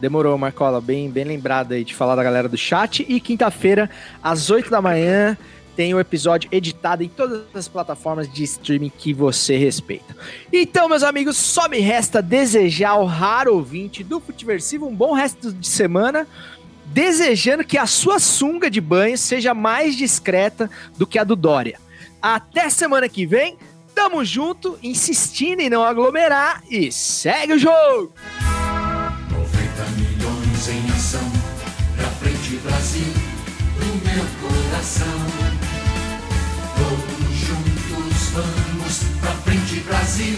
Demorou, Marcola. Bem, bem lembrado aí de falar da galera do chat. E quinta-feira, às 8 da manhã, tem o episódio editado em todas as plataformas de streaming que você respeita. Então, meus amigos, só me resta desejar ao raro ouvinte do Futiversivo um bom resto de semana. Desejando que a sua sunga de banho seja mais discreta do que a do Dória. Até semana que vem. Tamo junto, insistindo em não aglomerar e segue o jogo! 90 milhões em ação, pra frente Brasil, do meu coração. Todos juntos vamos pra frente Brasil.